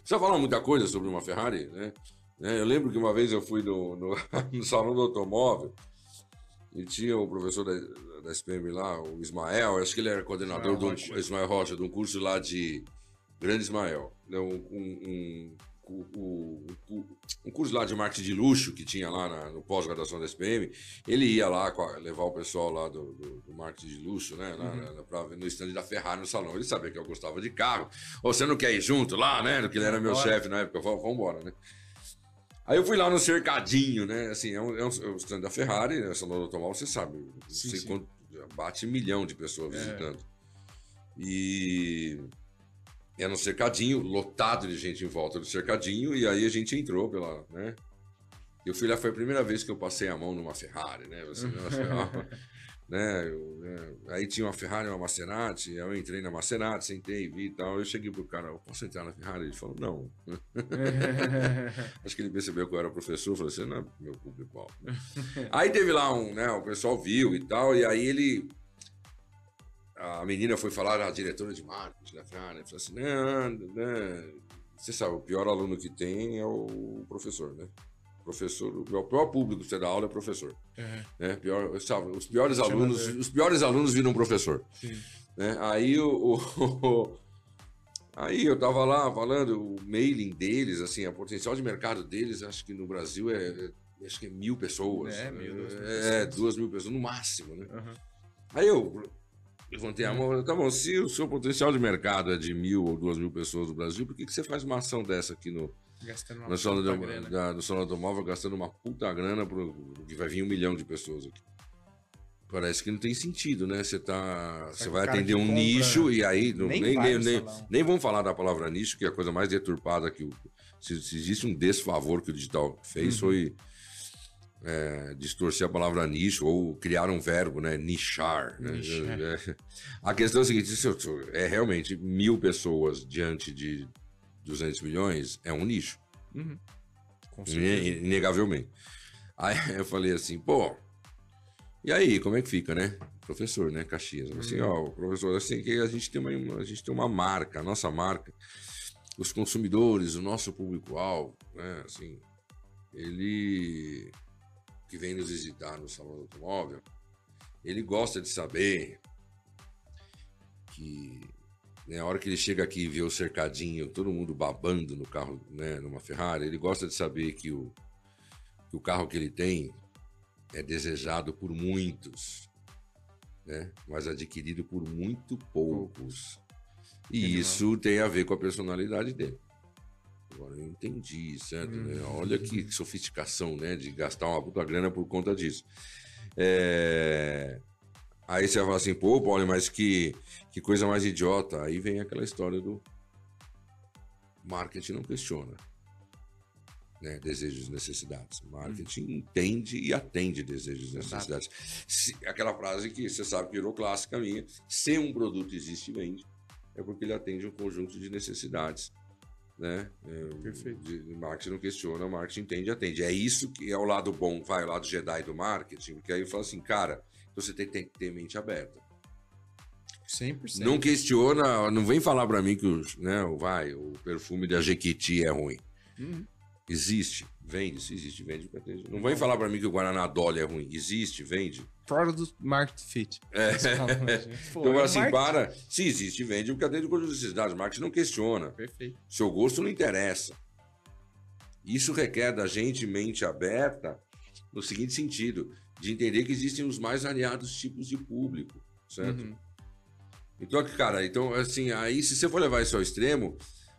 Precisa [LAUGHS] falar muita coisa sobre uma Ferrari, né? Né, Eu lembro que uma vez eu fui no, no, [LAUGHS] no salão do automóvel e tinha o professor da, da SPM lá, o Ismael, acho que ele era coordenador Ismael do Rocha. Ismael Rocha, de um curso lá de Grande Ismael. né, Um, um, um, um- um- curso lá de marketing de luxo que tinha lá na- no pós-graduação da SPM. Ele ia lá levar o pessoal lá do, do- do marketing de luxo, né? Lá, Uhum. na- pra no stand da Ferrari no salão. Ele sabia que eu gostava de carro. Ou você não quer ir junto lá, né? Porque ele era meu chefe na época. Vamos vamos embora, né? Aí eu fui lá no cercadinho, né? Assim, é um, é um, é um stand da Ferrari, né? Salão do automóvel, você sabe. Sim, sim. quanto. Bate milhão de pessoas É. visitando. E era um cercadinho, lotado de gente em volta do cercadinho, e aí a gente entrou pela, né? Eu fui lá, foi a primeira vez que eu passei a mão numa Ferrari, né? Nossa, [LAUGHS] né? Eu, né? Aí tinha uma Ferrari, uma Maserati, aí eu entrei na Maserati, sentei, vi e tal. Eu cheguei pro cara, eu posso entrar na Ferrari? Ele falou, não. [LAUGHS] Acho que ele percebeu que eu era professor, falou assim, não é meu público-alvo. aí teve lá um, né, o pessoal viu e tal, e aí ele... A menina foi falar, a diretora de marketing da Ferrari, falou assim, não, não, você sabe, o pior aluno que tem é o professor, né? Professor, o pior, o pior público que você dá aula é professor. É, Né? Pior, sabe, os piores alunos, os piores alunos viram professor. sim. né? Aí o, o- aí eu tava lá falando o mailing deles, assim, a potencial de mercado deles, acho que no Brasil é, é- acho que é mil pessoas. É, mil, duas mil É, pessoas. duas mil pessoas no máximo, né? Aham. Aí eu levantei a mão, e falei, tá bom, se o seu potencial de mercado é de mil ou duas mil pessoas no Brasil, por que, que você faz uma ação dessa aqui no, Gastando uma no salão, grana. da, no salão automóvel gastando uma puta grana pro, que vai vir um milhão de pessoas aqui. Parece que não tem sentido, né? Você tá. Só Você vai atender um compra nicho e aí. não- nem nem, nem, nem, nem vamos falar da palavra nicho, que é a coisa mais deturpada que o. Se, se existe um desfavor que o digital fez, Uhum. foi é, distorcer a palavra nicho ou criar um verbo, né? Nichar. né? É, [LAUGHS] a questão é a seguinte: é realmente mil pessoas diante de 200 milhões, é um nicho. Uhum. Inegavelmente. Aí [LAUGHS] eu falei assim, pô, e aí, como é que fica, né? Professor, né? Caxias. Assim, ó, professor, assim, que a gente tem uma, a gente tem uma marca, a nossa marca, os consumidores, o nosso público-alvo, né? Assim, ele que vem nos visitar no salão do automóvel, ele gosta de saber que né, a hora que ele chega aqui e vê o cercadinho, todo mundo babando no carro, né, numa Ferrari, ele gosta de saber que o, que o carro que ele tem é desejado por muitos, né, mas adquirido por muito poucos. E isso tem a ver com a personalidade dele. Agora eu entendi, certo? Uhum. né? Olha que sofisticação, né? De gastar uma puta grana por conta disso. É, Aí você vai falar assim, pô, Paulo, mas que, que coisa mais idiota. Aí vem aquela história do marketing não questiona né, desejos e necessidades. Marketing hum. entende e atende desejos e necessidades. Se, aquela frase que você sabe que virou clássica minha: se um produto existe e vende, é porque ele atende um conjunto de necessidades. Né? É, Perfeito. De, marketing não questiona, o marketing entende e atende. É isso que é o lado bom, vai, o lado Jedi do marketing, porque aí fala assim, cara, você tem, tem que ter mente aberta. 100%. Não questiona, não vem falar para mim que o, né, vai, o perfume da Jequiti é ruim. Uhum. Existe, vende, se existe, vende. Não vem falar para mim que o Guaraná Dolly é ruim. Existe, vende. Product Market Fit. É. [LAUGHS] então, assim, market... para. Se existe, vende, porque atende com necessidades. O marketing não questiona. Perfeito. Seu gosto não interessa. Isso requer da gente mente aberta no seguinte sentido, de entender que existem os mais variados tipos de público, certo? Uhum. Então, cara, então, assim, aí se você for levar isso ao extremo,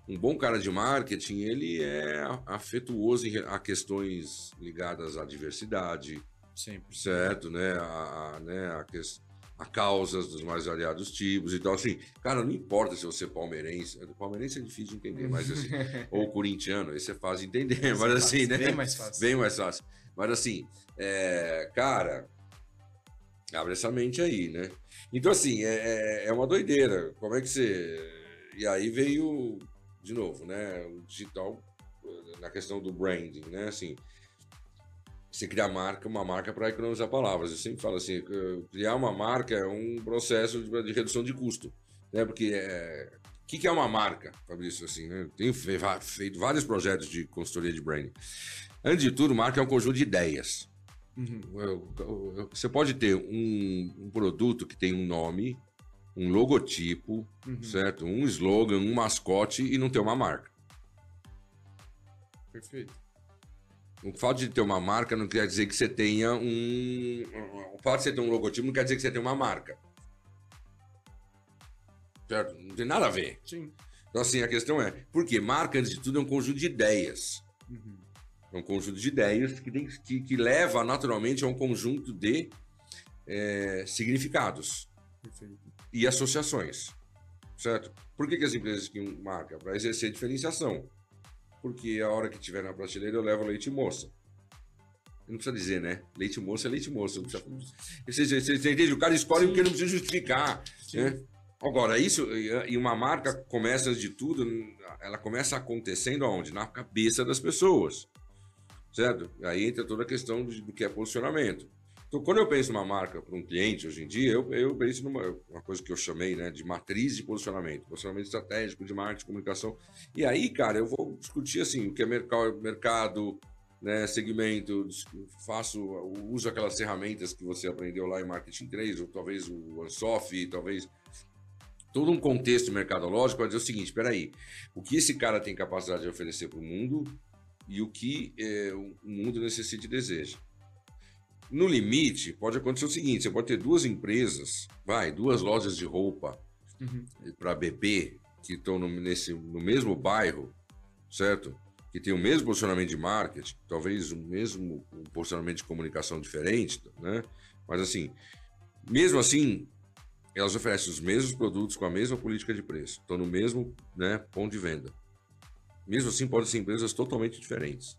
um bom cara de marketing, ele é afetuoso a questões ligadas à diversidade, Sempre. certo, né? A, a né? A, que, a causas dos mais variados tipos e tal. Assim, cara, não importa se você é palmeirense. Palmeirense é difícil de entender, mas assim, [LAUGHS] ou corintiano, esse é fácil de entender, esse mas é assim, né? Bem mais fácil. Bem mais fácil. Mas assim, é, cara, abre essa mente aí, né? Então, assim, é, é, é uma doideira. Como é que você. E aí veio de novo, né? O digital, na questão do branding, né? Assim, você criar marca, uma marca para economizar palavras. Eu sempre falo assim, criar uma marca é um processo de, de redução de custo, né? Porque é, o que, que, é uma marca, Fabrício? Assim, né? Tenho feito vários projetos de consultoria de branding. Antes de tudo, marca é um conjunto de ideias. Uhum. Você pode ter um, um produto que tem um nome, um logotipo, uhum. certo? Um slogan, um mascote e não ter uma marca. Perfeito. O fato de ter uma marca não quer dizer que você tenha um. O fato de você ter um logotipo não quer dizer que você tenha uma marca. Certo? Não tem nada a ver. Sim. Então, assim, a questão é: por quê? Marca, antes de tudo, é um conjunto de ideias. Uhum. É um conjunto de ideias que, tem, que, que leva naturalmente a um conjunto de é, significados. Perfeito e associações, certo? Por que, que as empresas que marca? Para exercer diferenciação. Porque a hora que tiver na prateleira eu levo leite moça. Não precisa dizer, né? Leite moça é leite moça. Precisa... Você, você, você, entende? O cara escolhe Sim. porque não precisa justificar. Né? Agora, isso, e uma marca começa de tudo, ela começa acontecendo aonde? Na cabeça das pessoas. Certo? Aí entra toda a questão do que é posicionamento. Então, quando eu penso numa marca para um cliente hoje em dia, eu, eu penso numa uma coisa que eu chamei né, de matriz de posicionamento, posicionamento estratégico de marketing, comunicação. E aí, cara, eu vou discutir assim o que é mercado, né, segmento, faço, uso aquelas ferramentas que você aprendeu lá em Marketing 3, ou talvez o OneSoft, talvez todo um contexto mercadológico para dizer o seguinte, espera aí, o que esse cara tem capacidade de oferecer para o mundo e o que é, o mundo necessita e deseja. No limite, pode acontecer o seguinte: você pode ter duas empresas, vai, duas lojas de roupa uhum. para bebê que estão no, nesse, no mesmo bairro, certo? Que tem o mesmo posicionamento de marketing, talvez o mesmo posicionamento de comunicação diferente, né? Mas assim, mesmo assim, elas oferecem os mesmos produtos com a mesma política de preço, estão no mesmo né, ponto de venda. Mesmo assim, podem ser empresas totalmente diferentes.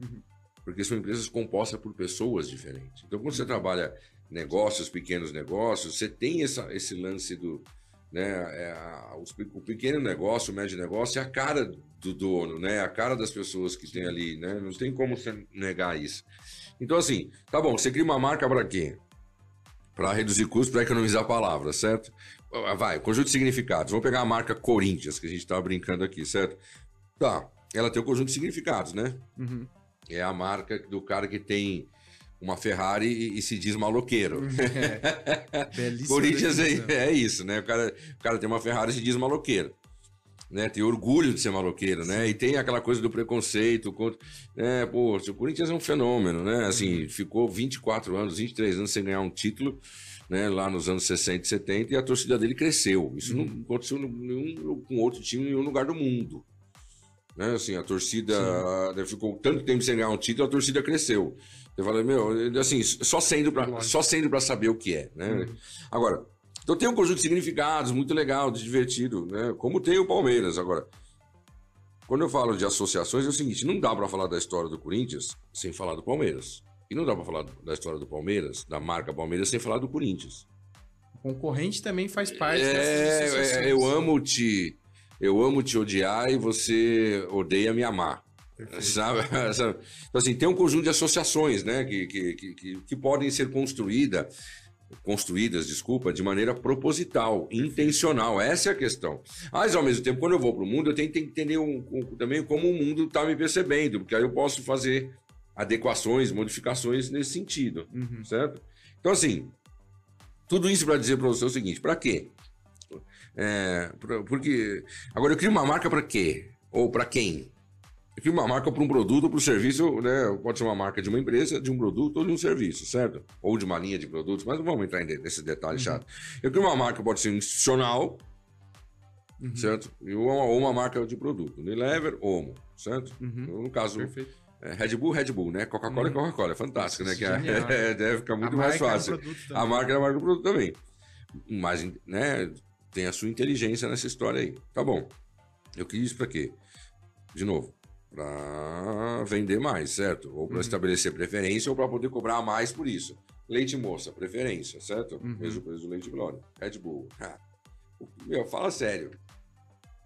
Uhum porque são empresas compostas por pessoas diferentes. Então, quando você trabalha negócios, pequenos negócios, você tem essa, esse lance do. Né, é a, o pequeno negócio, o médio negócio é a cara do dono, né? A cara das pessoas que tem ali, né? Não tem como você negar isso. Então, assim, tá bom, você cria uma marca para quê? Para reduzir custos, para economizar palavras, certo? Vai, conjunto de significados. Vamos pegar a marca Corinthians, que a gente estava brincando aqui, certo? Tá, ela tem o um conjunto de significados, né? Uhum é a marca do cara que tem uma Ferrari e, e se diz maloqueiro. [LAUGHS] É, Corinthians é, é, isso, né? O cara, o cara tem uma Ferrari e se diz maloqueiro. Né, tem orgulho de ser maloqueiro, né? E tem aquela coisa do preconceito. Contra, né? Pô, o Corinthians é um fenômeno, né? Assim, uhum. ficou 24 anos, 23 anos sem ganhar um título, né? Lá nos anos 60 e 70, e a torcida dele cresceu. Isso uhum. não aconteceu nenhum, com outro time em nenhum lugar do mundo. Né? Assim, a torcida né, ficou tanto tempo sem ganhar um título, a torcida cresceu. Eu falei, meu, assim, só sendo para só sendo para saber o que é, né? Agora, então tem um conjunto de significados muito legal, divertido, né? Como tem o Palmeiras agora. Quando eu falo de associações é o seguinte, não dá para falar da história do Corinthians sem falar do Palmeiras. E não dá para falar da história do Palmeiras, da marca Palmeiras sem falar do Corinthians. O concorrente também faz parte é, é, eu amo te eu amo te odiar e você odeia me amar. [LAUGHS] Sabe? Então, assim, tem um conjunto de associações né, que, que, que, que podem ser construídas, construídas, desculpa, de maneira proposital, intencional. Essa é a questão. Mas, ao mesmo tempo, quando eu vou para o mundo, eu tenho que entender um, um, também como o mundo está me percebendo, porque aí eu posso fazer adequações, modificações nesse sentido, uhum. certo? Então, assim, tudo isso para dizer para você o seguinte: para quê? É, porque. Agora, eu crio uma marca para quê? Ou para quem? Eu crio uma marca para um produto ou para um serviço, né? Pode ser uma marca de uma empresa, de um produto ou de um serviço, certo? Ou de uma linha de produtos, mas não vamos entrar nesse detalhe uhum. chato. Eu crio uma marca, pode ser institucional, uhum. certo? Ou uma, ou uma marca de produto. Unilever, Omo, certo? Uhum. No caso. Perfeito. É, Red Bull, Red Bull, né? Coca-Cola e Coca-Cola. É fantástico, né? Que é, [LAUGHS] é, deve ficar muito mais fácil. É a marca é a marca do produto também. Mas, né? Tem a sua inteligência nessa história aí. Tá bom. Eu quis isso para quê? De novo, para vender mais, certo? Ou para uhum. estabelecer preferência ou para poder cobrar mais por isso. Leite moça, preferência, certo? Uhum. Mesmo preço do leite Glória. Red Bull. Meu, fala sério.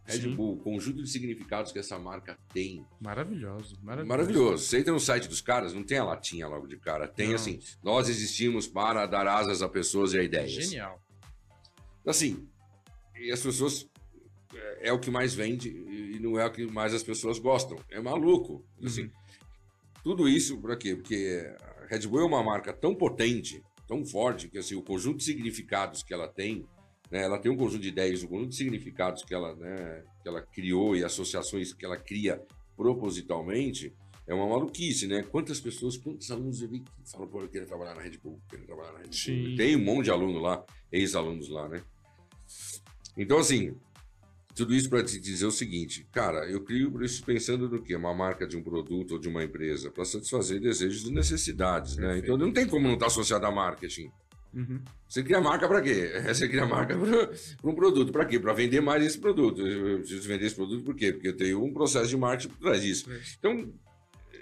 Red Sim. Bull, conjunto de significados que essa marca tem. Maravilhoso, maravilhoso. Maravilhoso. Você entra no site dos caras, não tem a latinha logo de cara. Tem não. assim, nós existimos para dar asas a pessoas e a ideias. Genial. Assim, e as pessoas é, é, o que mais vende e não é o que mais as pessoas gostam. É maluco. Assim, uhum. Tudo isso para quê? Porque a Red Bull é uma marca tão potente, tão forte, que assim, o conjunto de significados que ela tem, né, ela tem um conjunto de ideias, um conjunto de significados que ela, né, que ela criou e associações que ela cria propositalmente, é uma maluquice, né? Quantas pessoas, quantos alunos eu vi que falam, pô, eu quero trabalhar na Red Bull, quero trabalhar na Red Bull. Sim. Tem um monte de aluno lá, ex-alunos lá, né? Então, assim, tudo isso para te dizer o seguinte, cara, eu crio isso pensando no quê? Uma marca de um produto ou de uma empresa para satisfazer desejos e necessidades, né? Então não tem como não estar tá associado a marketing. Uhum. Você cria marca para quê? [LAUGHS] Você cria marca para um produto. Para quê? Para vender mais esse produto. Eu preciso vender esse produto por quê? Porque eu tenho um processo de marketing por trás disso. Então,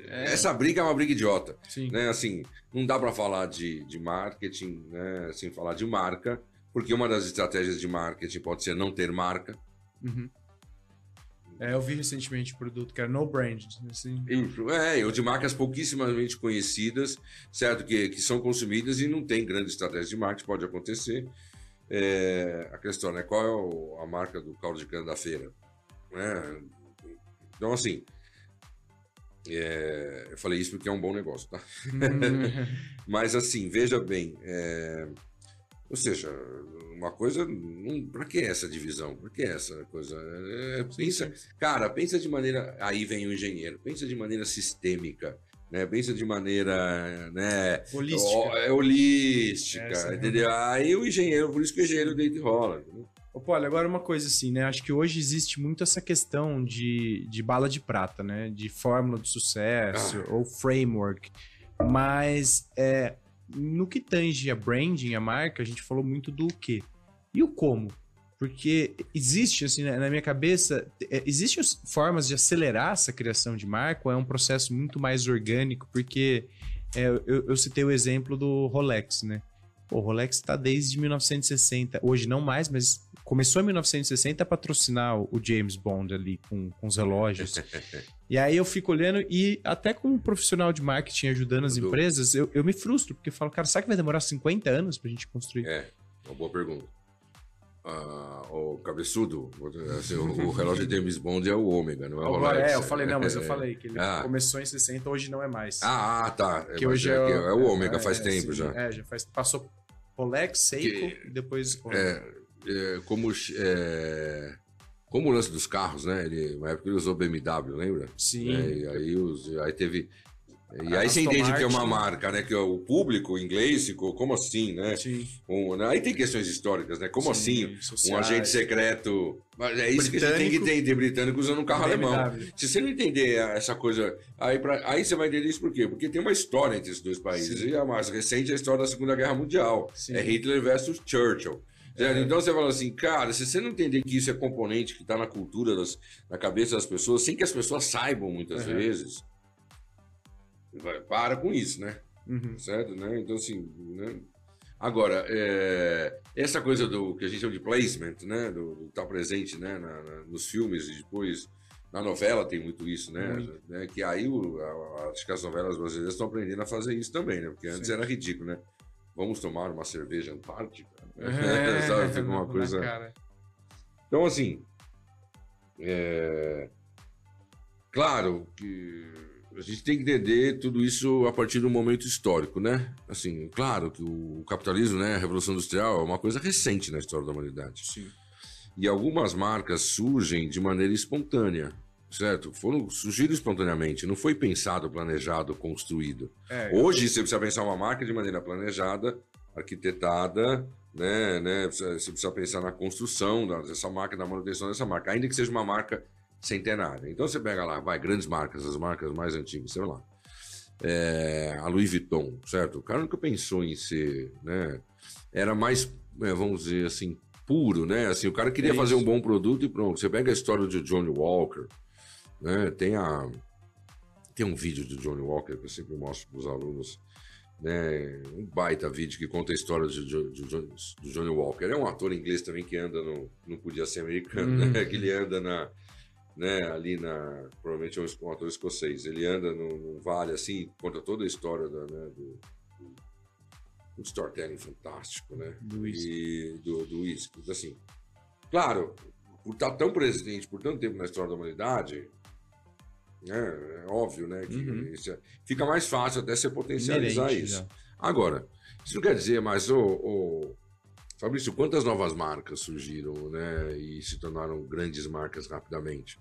é. essa briga é uma briga idiota. Sim. Né? Assim, não dá para falar de, de marketing né? sem falar de marca porque uma das estratégias de marketing pode ser não ter marca. Uhum. É, eu vi recentemente um produto que era no brand. Assim. É, ou de marcas pouquíssimamente conhecidas, certo? Que, que são consumidas e não tem grande estratégia de marketing, pode acontecer. É, a questão, né? Qual é o, a marca do caldo de cana da feira? É, então, assim, é, eu falei isso porque é um bom negócio, tá? Uhum. [LAUGHS] Mas, assim, veja bem, é, ou seja, uma coisa. Para que essa divisão? Para que essa coisa? É, pensa, cara, pensa de maneira. Aí vem o engenheiro, pensa de maneira sistêmica. Né, pensa de maneira né, holística, é, holística é, entendeu? Aí o engenheiro, por isso que o engenheiro deita e rola. Ô, Paulo, agora uma coisa assim, né? Acho que hoje existe muito essa questão de, de bala de prata, né? De fórmula de sucesso ah. ou framework. Mas é, no que tange a branding, a marca, a gente falou muito do o quê. E o como? Porque existe, assim, na minha cabeça, é, existem formas de acelerar essa criação de marca, é um processo muito mais orgânico, porque é, eu, eu, citei o exemplo do Rolex, né? O Rolex está desde 1960, hoje não mais, mas começou em 1960 a patrocinar o James Bond ali com, com os relógios. [LAUGHS] e aí eu fico olhando e até como profissional de marketing ajudando as empresas, eu, eu me frustro, porque eu falo, cara, será que vai demorar 50 anos pra gente construir? É, uma boa pergunta. O cabeçudo, assim, o, o, relógio de James Bond é o ômega, não é o Rolex. É, eu falei, não, mas eu falei que ele ah. começou em 60, hoje não é mais. Ah, ah tá. Que hoje é, é, é, o ômega, faz é, tempo sim, já. É, já faz, passou Rolex, Seiko que, e depois... É, é, como, é, como o lance dos carros, né? Ele, uma época ele usou BMW, lembra? Sim. É, e aí, os, aí teve E aí você entende que é uma marca, né? Que o público inglês ficou, como assim, né? Sim. Um, né? aí tem questões históricas, né? Como Sim, assim sociais. um agente secreto. Mas é isso que você tem que Britânico. entender, britânico usando um carro alemão. BMW. Se você não entender essa coisa, aí, pra- aí você vai entender isso por quê? Porque tem uma história entre esses dois países. Sim. E a mais recente é a história da Segunda Guerra Mundial. Sim. É Hitler versus Churchill. Certo? Então você fala assim, cara, se você não entender que isso é componente que está na cultura, das, na cabeça das pessoas, sem que as pessoas saibam muitas Uhum. vezes, vai- para com isso, né? Uhum. certo? Né? Então, assim, né? Agora, é, essa coisa do que a gente chama de placement, né? Do, estar presente né? Na- na- nos filmes e depois na novela tem muito isso, né? Né? Que aí o- a- acho que as novelas brasileiras estão aprendendo a fazer isso também, né? Porque antes Sim. era ridículo, né? Vamos tomar uma cerveja antártica? É, [LAUGHS] Sabe? Fica uma [LAUGHS] coisa. cara. Então, assim, é, claro que a gente tem que entender tudo isso a partir do momento histórico, né? Assim, claro que o capitalismo, né, a Revolução Industrial é uma coisa recente na história da humanidade. Sim. E algumas marcas surgem de maneira espontânea, certo? Foram surgiram espontaneamente, não foi pensado, planejado, construído. É, Hoje você precisa pensar uma marca de maneira planejada, arquitetada, né, né? Você precisa pensar na construção dessa marca, na manutenção dessa marca, ainda que seja uma marca centenária. Então você pega lá, vai, grandes marcas, as marcas mais antigas, sei lá. É, a Louis Vuitton, certo? O cara nunca pensou em ser, né? Era mais, é, vamos dizer assim, puro, né? Assim, o cara queria É fazer um bom produto e pronto. Você pega a história de Johnny Walker, né? Tem a tem um vídeo do Johnny Walker que eu sempre mostro para os alunos, né? Um baita vídeo que conta a história de, de Jo- do Johnny Walker. É um ator inglês também que anda no. Não podia ser americano, Hum. né? [LAUGHS] Que ele anda na. Né, ali na. Provavelmente é um, um ator escocês. Ele anda num, num vale assim, conta toda a história da, né, do, do, um storytelling fantástico, né? Do. E do, do whisky. Então, Assim, claro, por estar tão presente por tanto tempo na história da humanidade, né, é óbvio, né? Que Uhum. isso é- fica mais fácil até você potencializar Inerente isso. já. Agora, isso não quer dizer, mas, ô, ô, Fabrício, quantas novas marcas surgiram, né? E se tornaram grandes marcas rapidamente?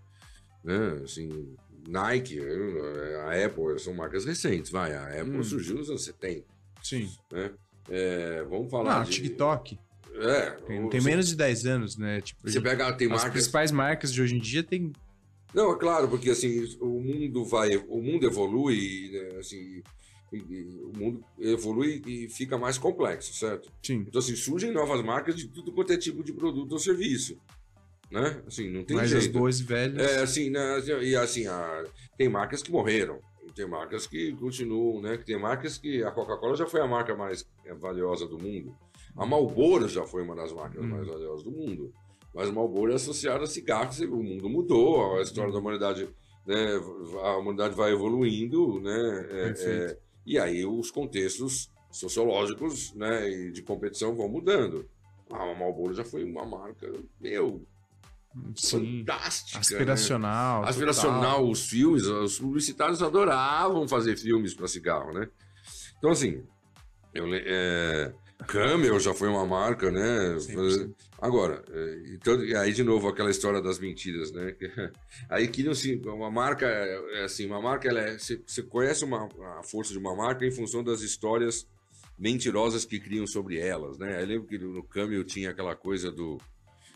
Né? Assim, Nike, eh, a Apple, são marcas recentes, vai. A Apple Hum. surgiu nos anos 70, Sim. né? É, vamos falar Ah, de... TikTok. É, Tem, tem você- menos de 10 anos, né? Tipo, Você pega, tem as marcas... principais marcas de hoje em dia tem. Não, é claro, porque assim, o mundo vai, o mundo evolui, né, assim, e- e o mundo evolui e fica mais complexo, certo? Sim. Então, assim, surgem novas marcas de tudo quanto é tipo de produto ou serviço, né? Assim, não tem Mas as jeito. boas e velhas. É, assim, né, e assim, a- tem marcas que morreram, tem marcas que continuam, né? Tem marcas que a Coca-Cola já foi a marca mais é, valiosa do mundo. A Marlboro já foi uma das marcas Hum. mais valiosas do mundo. Mas Marlboro é associado a cigarros, o mundo mudou, a história da humanidade, né? A humanidade vai evoluindo, né? é, é, e aí os contextos sociológicos, né? E de competição vão mudando. Ah, a Marlboro já foi uma marca, meu, Sim. fantástica. né? Aspiracional. Aspiracional, os filmes, os publicitários adoravam fazer filmes para cigarro, né? Então, assim, eu, é, Camel já foi uma marca, né? 100%. Agora, é, então, e aí de novo aquela história das mentiras, né? [LAUGHS] Aí que não se, uma marca, é é assim, uma marca, ela é, você, você conhece uma, a força de uma marca em função das histórias mentirosas que criam sobre elas, né? Eu lembro que no Camel tinha aquela coisa do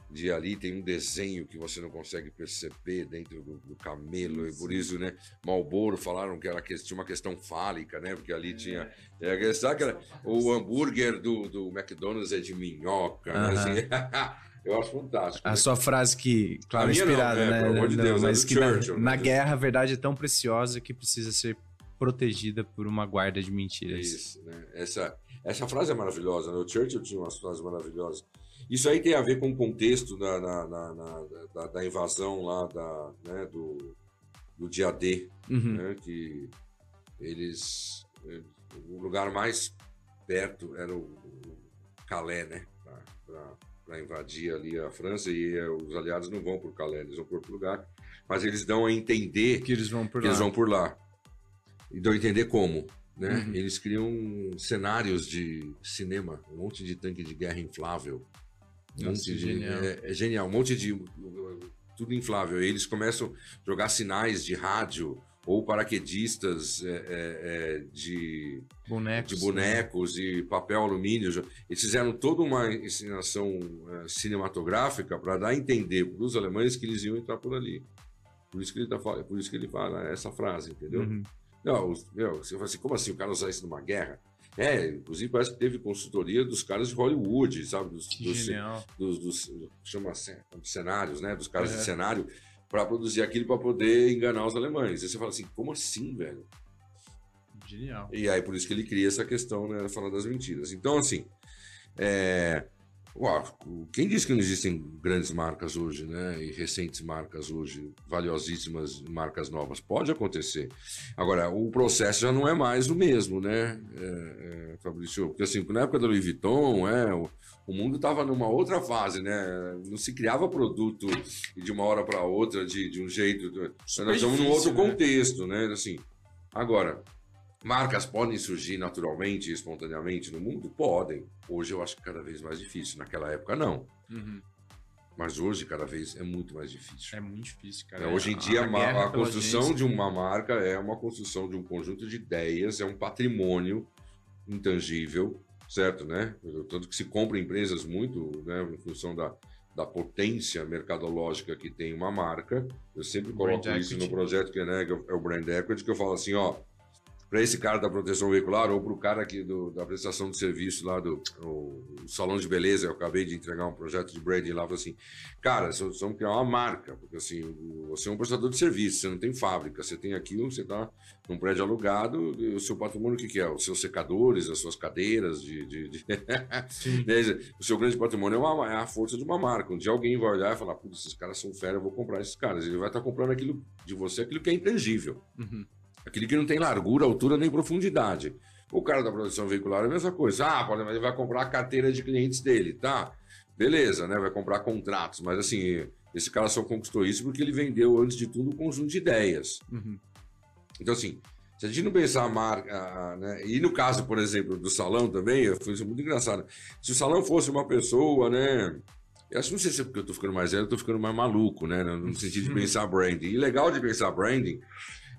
de ali tem um desenho que você não consegue perceber dentro do, do camelo, e por isso, né, Malboro falaram que era que tinha uma questão fálica, né, porque ali tinha, é, que- sabe aquela, o hambúrguer do, do McDonald's é de minhoca, né, Aham. assim, [LAUGHS] eu acho fantástico. A né? sua frase que, claro, A minha não, inspirada, é, né? pelo amor de Deus, é mas que na, Churchill, na né? guerra a verdade é tão preciosa que precisa ser protegida por uma guarda de mentiras. Isso, né? Essa, essa frase é maravilhosa, né? O Churchill tinha umas frases maravilhosas. Isso aí tem a ver com o contexto da, na- na- na- da, da invasão lá da, né, do, do dia D, Uhum. né? Que eles... eh, O lugar mais perto era o, o Calais, né? Para invadir ali a França e eh, os aliados não vão por Calais, eles vão por outro lugar. Mas eles dão a entender Que eles vão por lá. eles vão por lá. E dão a entender como. Né? Uhum. Eles criam cenários de cinema, um monte de tanque de guerra inflável. Nossa, de, genial. É, é genial, um monte de. Tudo inflável. Eles começam a jogar sinais de rádio ou paraquedistas é, é, é, de, bonecos, de bonecos né? e papel alumínio. Eles fizeram toda uma ensinação é, cinematográfica para dar a entender para os alemães que eles iam entrar por ali. Por isso que ele, tá, por isso que ele fala essa frase, entendeu? Uhum. Não, meu, você fala assim, como assim o cara usar isso numa guerra? É, inclusive parece que teve consultoria dos caras de Hollywood, sabe? Dos, dos, dos, dos, chama cenários, né? Dos caras de cenário para produzir aquilo para poder enganar os alemães. Aí você fala assim, como assim, velho? Genial. E aí por isso que ele cria essa questão, né, falando das mentiras. Então, assim, é... Quem disse que não existem grandes marcas hoje, né? E recentes marcas hoje, valiosíssimas marcas novas? Pode acontecer. Agora, o processo já não é mais o mesmo, né, é, é, Fabrício? Porque assim, na época da Louis Vuitton, é, o, o mundo estava numa outra fase, né? Não se criava produto de uma hora para outra de, de um jeito. Super Nós estamos num outro né? contexto, né? Assim, agora, Marcas podem surgir naturalmente e espontaneamente no mundo? Podem. Hoje eu acho que cada vez mais difícil. Naquela época, não. Uhum. Mas hoje, cada vez, é muito mais difícil. É muito difícil, cara. É, hoje em dia, a, a construção de uma marca é uma construção de um conjunto de ideias, é um patrimônio intangível, certo, né? Tanto que se compra empresas muito, né, em função da, da potência mercadológica que tem uma marca. Eu sempre coloco brand isso equity. no projeto que né, é o Brand Equity, que eu falo assim, ó, para esse cara da proteção veicular ou para o cara aqui do, da prestação de serviço lá do salão de beleza, eu acabei de entregar um projeto de branding lá, falei assim, cara, nós vamos criar uma marca, porque assim, você é um prestador de serviço, você não tem fábrica, você tem aquilo, você está num prédio alugado, e o seu patrimônio o que, que é? Os seus secadores, as suas cadeiras, de, de, de... [LAUGHS] o seu grande patrimônio é, uma, é, a força de uma marca, dia alguém vai olhar e falar, putz, esses caras são fera, eu vou comprar esses caras, ele vai estar tá comprando aquilo de você, aquilo que é intangível. Uhum. Aquele que não tem largura, altura nem profundidade. O cara da produção veicular é a mesma coisa. Ah, pode, ele vai comprar a carteira de clientes dele, tá? Beleza, né? Vai comprar contratos, mas assim, esse cara só conquistou isso porque ele vendeu, antes de tudo, um conjunto de ideias. Uhum. Então, assim, se a gente não pensar a marca, né? E no caso, por exemplo, do salão também, foi muito engraçado. Se o salão fosse uma pessoa, né? Eu acho, não sei se é porque eu tô ficando mais velho, eu tô ficando mais maluco, né? No sentido de pensar branding. E legal de pensar branding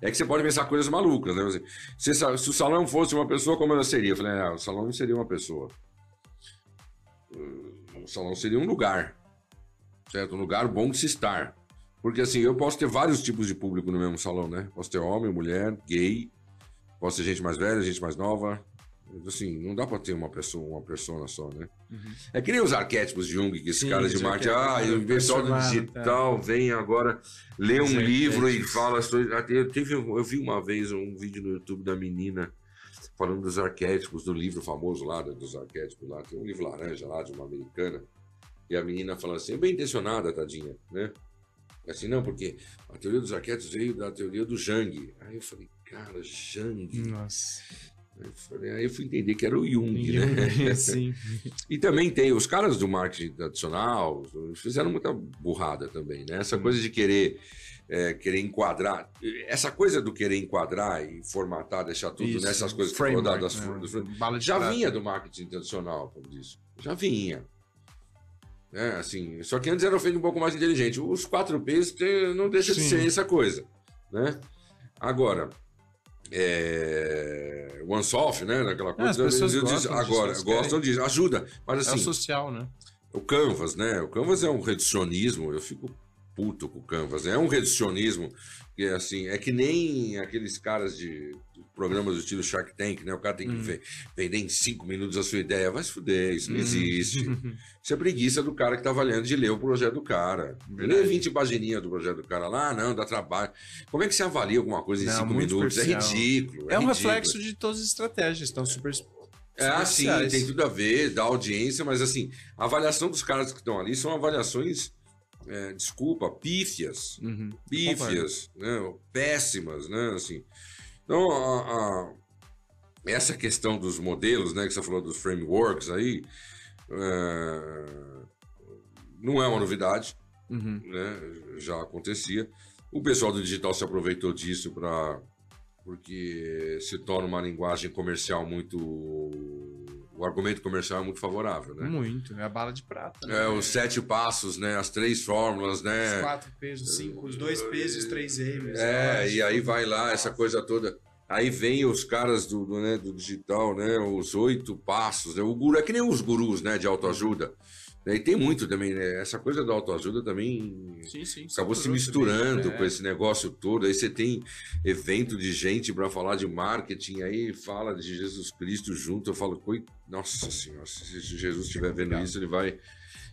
é que você pode pensar coisas malucas, né? Se, se, o salão fosse uma pessoa, como ela seria? Eu falei, ah, o salão não seria uma pessoa. O salão seria um lugar, certo? Um lugar bom de se estar. Porque assim, eu posso ter vários tipos de público no mesmo salão, né? Posso ter homem, mulher, gay, posso ter gente mais velha, gente mais nova, Assim, não dá para ter uma pessoa, uma persona só, né? Uhum. É que nem os arquétipos de Jung, que esses caras de marketing, ah, o pessoal do digital tá. vem agora ler um livro e fala. Eu, teve, eu vi uma vez um vídeo no YouTube da menina falando dos arquétipos, do livro famoso lá, dos arquétipos lá. Tem um livro laranja lá de uma americana. E a menina falando assim, bem intencionada, tadinha, né? Assim, não, porque a teoria dos arquétipos veio da teoria do Jung. Aí eu falei, cara, Jung. Nossa. Aí eu fui entender que era o Jung, Jung né? [LAUGHS] [LAUGHS] Sim. e também tem os caras do marketing tradicional, fizeram muita burrada também, né? Essa coisa de querer é, querer enquadrar. Essa coisa do querer enquadrar e formatar, deixar tudo Isso, nessas coisas que foram dadas né? já vinha do marketing tradicional, como disse. Já vinha. É, assim, só que antes era feito um pouco mais inteligente. Os 4 P's não deixa Sim. de ser essa coisa. Né? Agora, é, one-off, né? Aquela coisa. É, as pessoas eu gostam agora, disso, gostam disso, ajuda. Mas assim. É o social, né? O Canvas, né? O Canvas é um reducionismo, eu fico puto com o Canvas. É um reducionismo que, assim, é que nem aqueles caras de, programas do estilo Shark Tank, né? O cara tem que hum. vender em cinco minutos a sua ideia. Vai se fuder, isso não hum. existe. [LAUGHS] isso é preguiça do cara que tá valendo de ler o projeto do cara. Lê 20 pagininhas do projeto do cara lá, não, dá trabalho. Como é que você avalia alguma coisa em não, cinco minutos? É ridículo. É, é um ridículo. reflexo de todas as estratégias, estão super é, assim, tem tudo a ver, da audiência, mas assim, a avaliação dos caras que estão ali são avaliações é, desculpa, pífias, uhum, pífias, né, péssimas, né, assim. Então, a, a, essa questão dos modelos, né, que você falou dos frameworks aí, é, não é uma novidade, uhum. né, já acontecia. O pessoal do digital se aproveitou disso para porque se torna uma linguagem comercial muito o argumento comercial é muito favorável, né? Muito, é a bala de prata. Né? É, os sete passos, né? As três fórmulas, né? Os quatro pesos, cinco, os dois pesos os três M's. É, e aí vai lá, essa coisa toda. Aí vem os caras do, do, né, do digital, né? Os oito passos. Né? O guru é que nem os gurus, né? De autoajuda. E tem muito também, né? Essa coisa da autoajuda também sim, sim, acabou se misturando também, com esse negócio todo. Aí você tem evento de gente para falar de marketing, aí fala de Jesus Cristo junto. Eu falo, nossa senhora, se Jesus estiver vendo isso, ele vai.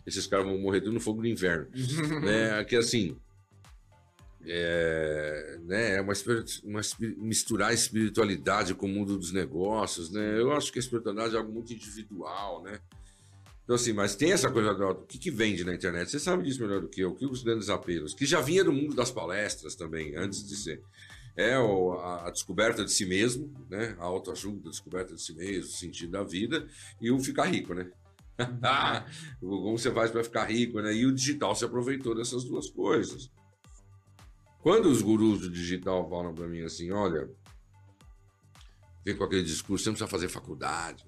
Esses caras vão morrer tudo no fogo do inverno. [LAUGHS] né? Que assim, é, né, é uma, uma, misturar espiritualidade com o mundo dos negócios, né? Eu acho que a espiritualidade é algo muito individual, né? Então, assim, mas tem essa coisa do o que, que vende na internet? Você sabe disso melhor do que eu, o que os grandes apelos, que já vinha do mundo das palestras também, antes de ser. É o, a, a, descoberta de si mesmo, né? A autoajuda, a descoberta de si mesmo, o sentido da vida, e o ficar rico, né? [LAUGHS] Como você faz para ficar rico, né? E o digital se aproveitou dessas duas coisas. Quando os gurus do digital falam para mim assim, olha, vem com aquele discurso, você não precisa fazer faculdade,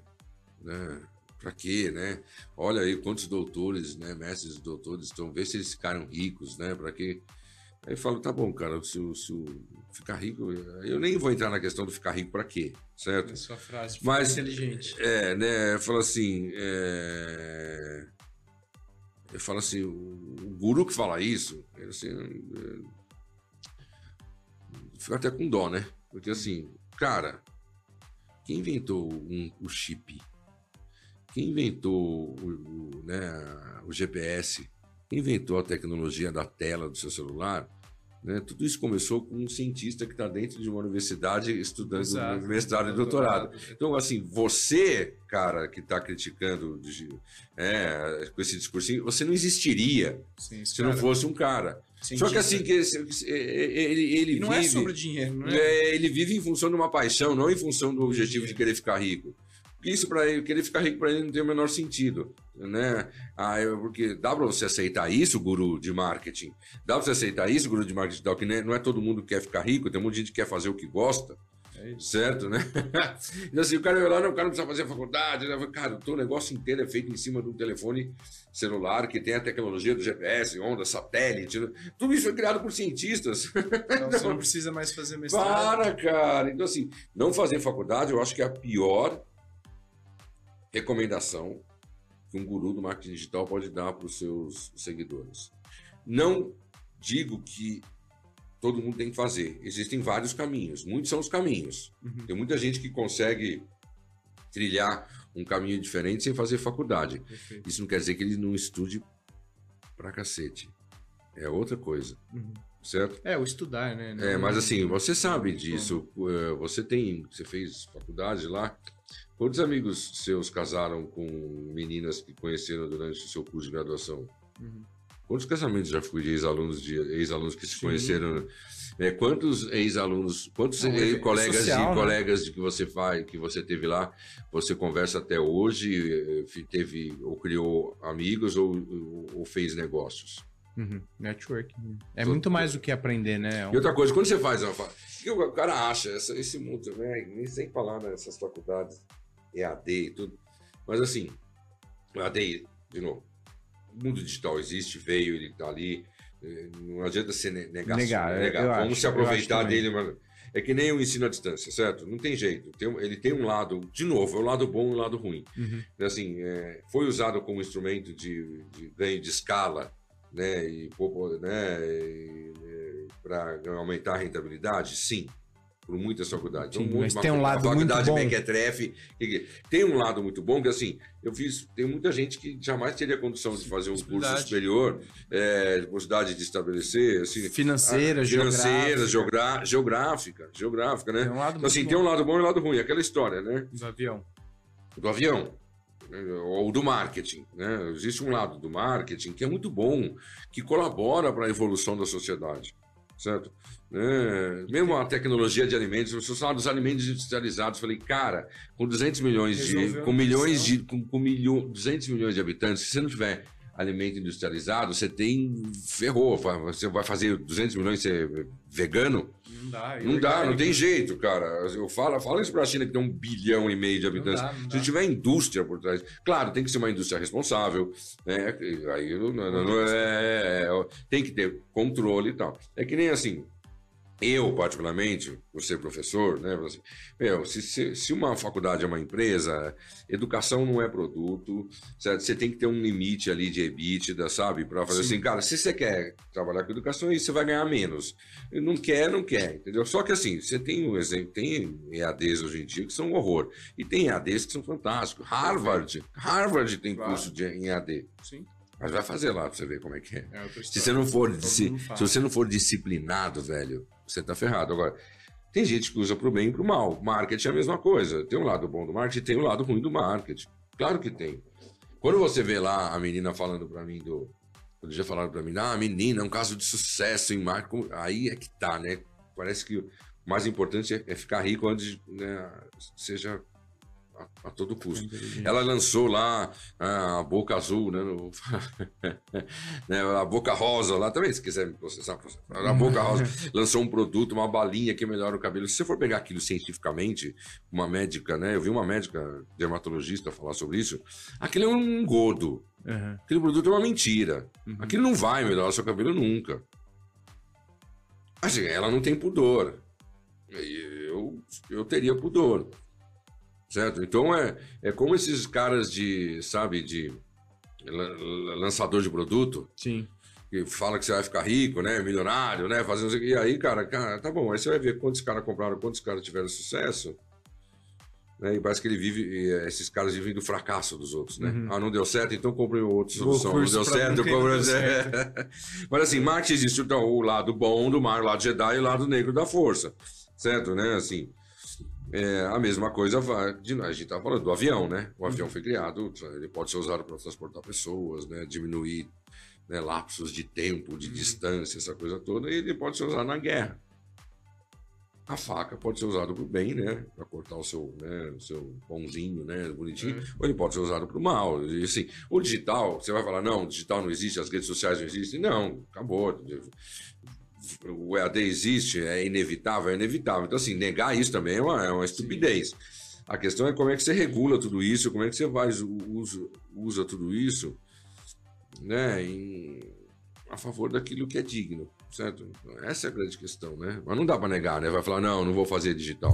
né? Para quê, né? Olha aí quantos doutores, né, mestres e doutores estão, vê se eles ficaram ricos, né? Para quê? Aí eu falo, tá bom, cara, se, se ficar rico, eu nem vou entrar na questão do ficar rico para quê, certo? É sua frase, Mas, inteligente. É, né? Eu falo assim, é... eu falo assim, o, o guru que fala isso, ele assim, é... fico até com dó, né? Porque assim, cara, quem inventou um, o chip? Quem inventou o, o, né, o GPS, quem inventou a tecnologia da tela do seu celular, né, tudo isso começou com um cientista que está dentro de uma universidade estudando Exato, mestrado e doutorado. Então, assim, você, cara, que está criticando é, com esse discursinho, você não existiria Sim, se cara. não fosse um cara. Só que assim, que ele, ele não é vive, é sobre dinheiro, não é? é? Ele vive em função de uma paixão, não em função do objetivo de querer ficar rico. Isso para ele, querer ficar rico para ele não tem o menor sentido, né? Ah, eu, porque dá para você aceitar isso, guru de marketing? Dá para você aceitar isso, guru de marketing tal, que não é todo mundo que quer ficar rico, tem um monte de gente que quer fazer o que gosta. É certo, né? [LAUGHS] então, assim, o cara lá, não, o cara não precisa fazer faculdade. Né? Cara, o teu negócio inteiro é feito em cima de um telefone celular que tem a tecnologia do GPS, onda, satélite. Né? Tudo isso foi criado por cientistas. [LAUGHS] Então, você não precisa mais fazer mestrado. Para, cara. Então, assim, não fazer faculdade eu acho que é a pior recomendação que um guru do marketing digital pode dar para os seus seguidores. Não digo que todo mundo tem que fazer. Existem vários caminhos. Muitos são os caminhos. Uhum. Tem muita gente que consegue trilhar um caminho diferente sem fazer faculdade. Isso não quer dizer que ele não estude pra cacete. É outra coisa. Uhum. Certo? É, o estudar, né? Não, é, mas assim, você sabe disso. Eh, você tem. Você fez faculdade lá. Quantos amigos seus casaram com meninas que conheceram durante o seu curso de graduação? Uhum. Quantos casamentos já fui de ex-alunos de ex-alunos que se Sim. conheceram? É, quantos ex-alunos, quantos Não, é colegas social, e né? colegas de que você faz, que você teve lá, você conversa até hoje, eh, teve ou criou amigos ou, ou fez negócios? Uhum. Network. É muito mais do que aprender, né? É e outra coisa, quando você faz. O que o cara acha? Esse mundo, né? Nem sem falar nessas faculdades EAD e tudo. Mas assim, EAD, de novo, o mundo digital existe, veio, ele está ali. Eh, não adianta ser negar. negar, negar. Vamos acho, se aproveitar dele. Mas é que nem o ensino à distância, certo? Não tem jeito. Tem, ele tem um lado, de novo, é o lado bom e o lado ruim. Uhum. Assim, é, foi usado como instrumento de, de ganho de escala, né? E, né, para aumentar a rentabilidade? Sim por muitas faculdades. Sim, um mas tem um lado muito bom. Mequetrefe, tem um lado muito bom que assim, eu fiz, tem muita gente que jamais teria condição de fazer um curso superior, é, possibilidade de estabelecer, assim, financeira, a, financeira, geográfica, geográfica, geográfica, né? Tem um lado então, assim, tem um lado bom e um lado ruim, aquela história, né? Do avião. Do avião né? ou do marketing. Né? Existe um lado do marketing que é muito bom, que colabora para a evolução da sociedade certo? É, mesmo a tecnologia de alimentos, eu falar dos alimentos industrializados, falei, cara, com 200 milhões de, com milhões de, com, com milho, 200 milhões de habitantes, se você não tiver alimento industrializado, você tem. ferrou. Você vai fazer 200 milhões ser vegano? Não dá. Não dá, não tem jeito, cara. Eu falo, falo isso pra China que tem um bilhão e meio de habitantes. Não dá, não Se tiver indústria por trás. Claro, tem que ser uma indústria responsável. Né? Aí não, não, não é, é, é, tem que ter controle e tal. É que nem assim. Eu, particularmente, por ser professor, né? Assim, meu, se, se, se, uma faculdade é uma empresa, educação não é produto, certo? Você tem que ter um limite ali de EBITDA, sabe? Para fazer Sim. assim, cara, se você quer trabalhar com educação, aí você vai ganhar menos. Não quer, não quer, entendeu? Só que assim, você tem um exemplo, tem EADs hoje em dia que são um horror. E tem EADs que são fantásticos. Harvard, Harvard tem claro. curso de, em EAD. Sim. Mas vai fazer lá pra você ver como é que é. é se você não for, se, se você não for disciplinado, velho, você tá ferrado. Agora, tem gente que usa pro bem e pro mal. Marketing é a mesma coisa. Tem um lado bom do marketing, tem o um lado ruim do marketing. Claro que tem. Quando você vê lá a menina falando para mim do. Quando já falaram para mim, ah, menina, é um caso de sucesso em marketing. Aí é que tá, né? Parece que o mais importante é, é ficar rico antes né, seja a, a todo custo. Ela lançou lá a Boca Azul, né, no, [LAUGHS] né, a Boca Rosa lá também, se quiser me processar, a Boca Rosa [LAUGHS] lançou um produto, uma balinha que melhora o cabelo. Se você for pegar aquilo cientificamente, uma médica, né, eu vi uma médica dermatologista falar sobre isso, aquilo é um gordo. Uhum. Aquele produto é uma mentira. Uhum. Aquilo não vai melhorar o seu cabelo nunca. Assim, ela não tem pudor. Eu, eu teria pudor certo? Então é, é como esses caras de, sabe, de lançador de produto. Sim. Que fala que você vai ficar rico, né? Milionário, né? Fazendo E aí, cara, cara, tá bom. Aí você vai ver quantos caras compraram, quantos caras tiveram sucesso. Né? E parece que ele vive, esses caras vivem do fracasso dos outros, né? Uhum. Ah, não deu certo, então comprei outra solução. Não deu certo, comprei. [LAUGHS] Certo. Mas assim, Marte existe então, o lado bom do mar, o lado Jedi e o lado negro da força, certo, né? Assim, é, a mesma coisa vai. De, a gente estava falando do avião, né? O avião foi criado, ele pode ser usado para transportar pessoas, né? diminuir né, lapsos de tempo, de uhum. distância, essa coisa toda, e ele pode ser usado na guerra. A faca pode ser usada para o bem, né? Para cortar o seu, né, o seu pãozinho, né? Bonitinho. É. Ou ele pode ser usado para o mal. E, assim, o digital, você vai falar, não, o digital não existe, as redes sociais não existem. Não, acabou o EAD existe, é inevitável, é inevitável. Então, assim, negar isso também é uma, é uma estupidez. A questão é como é que você regula tudo isso, como é que você vai, usa, usa tudo isso né, em, a favor daquilo que é digno, certo? Essa é a grande questão, né? Mas não dá para negar, né? Vai falar, não, não vou fazer digital.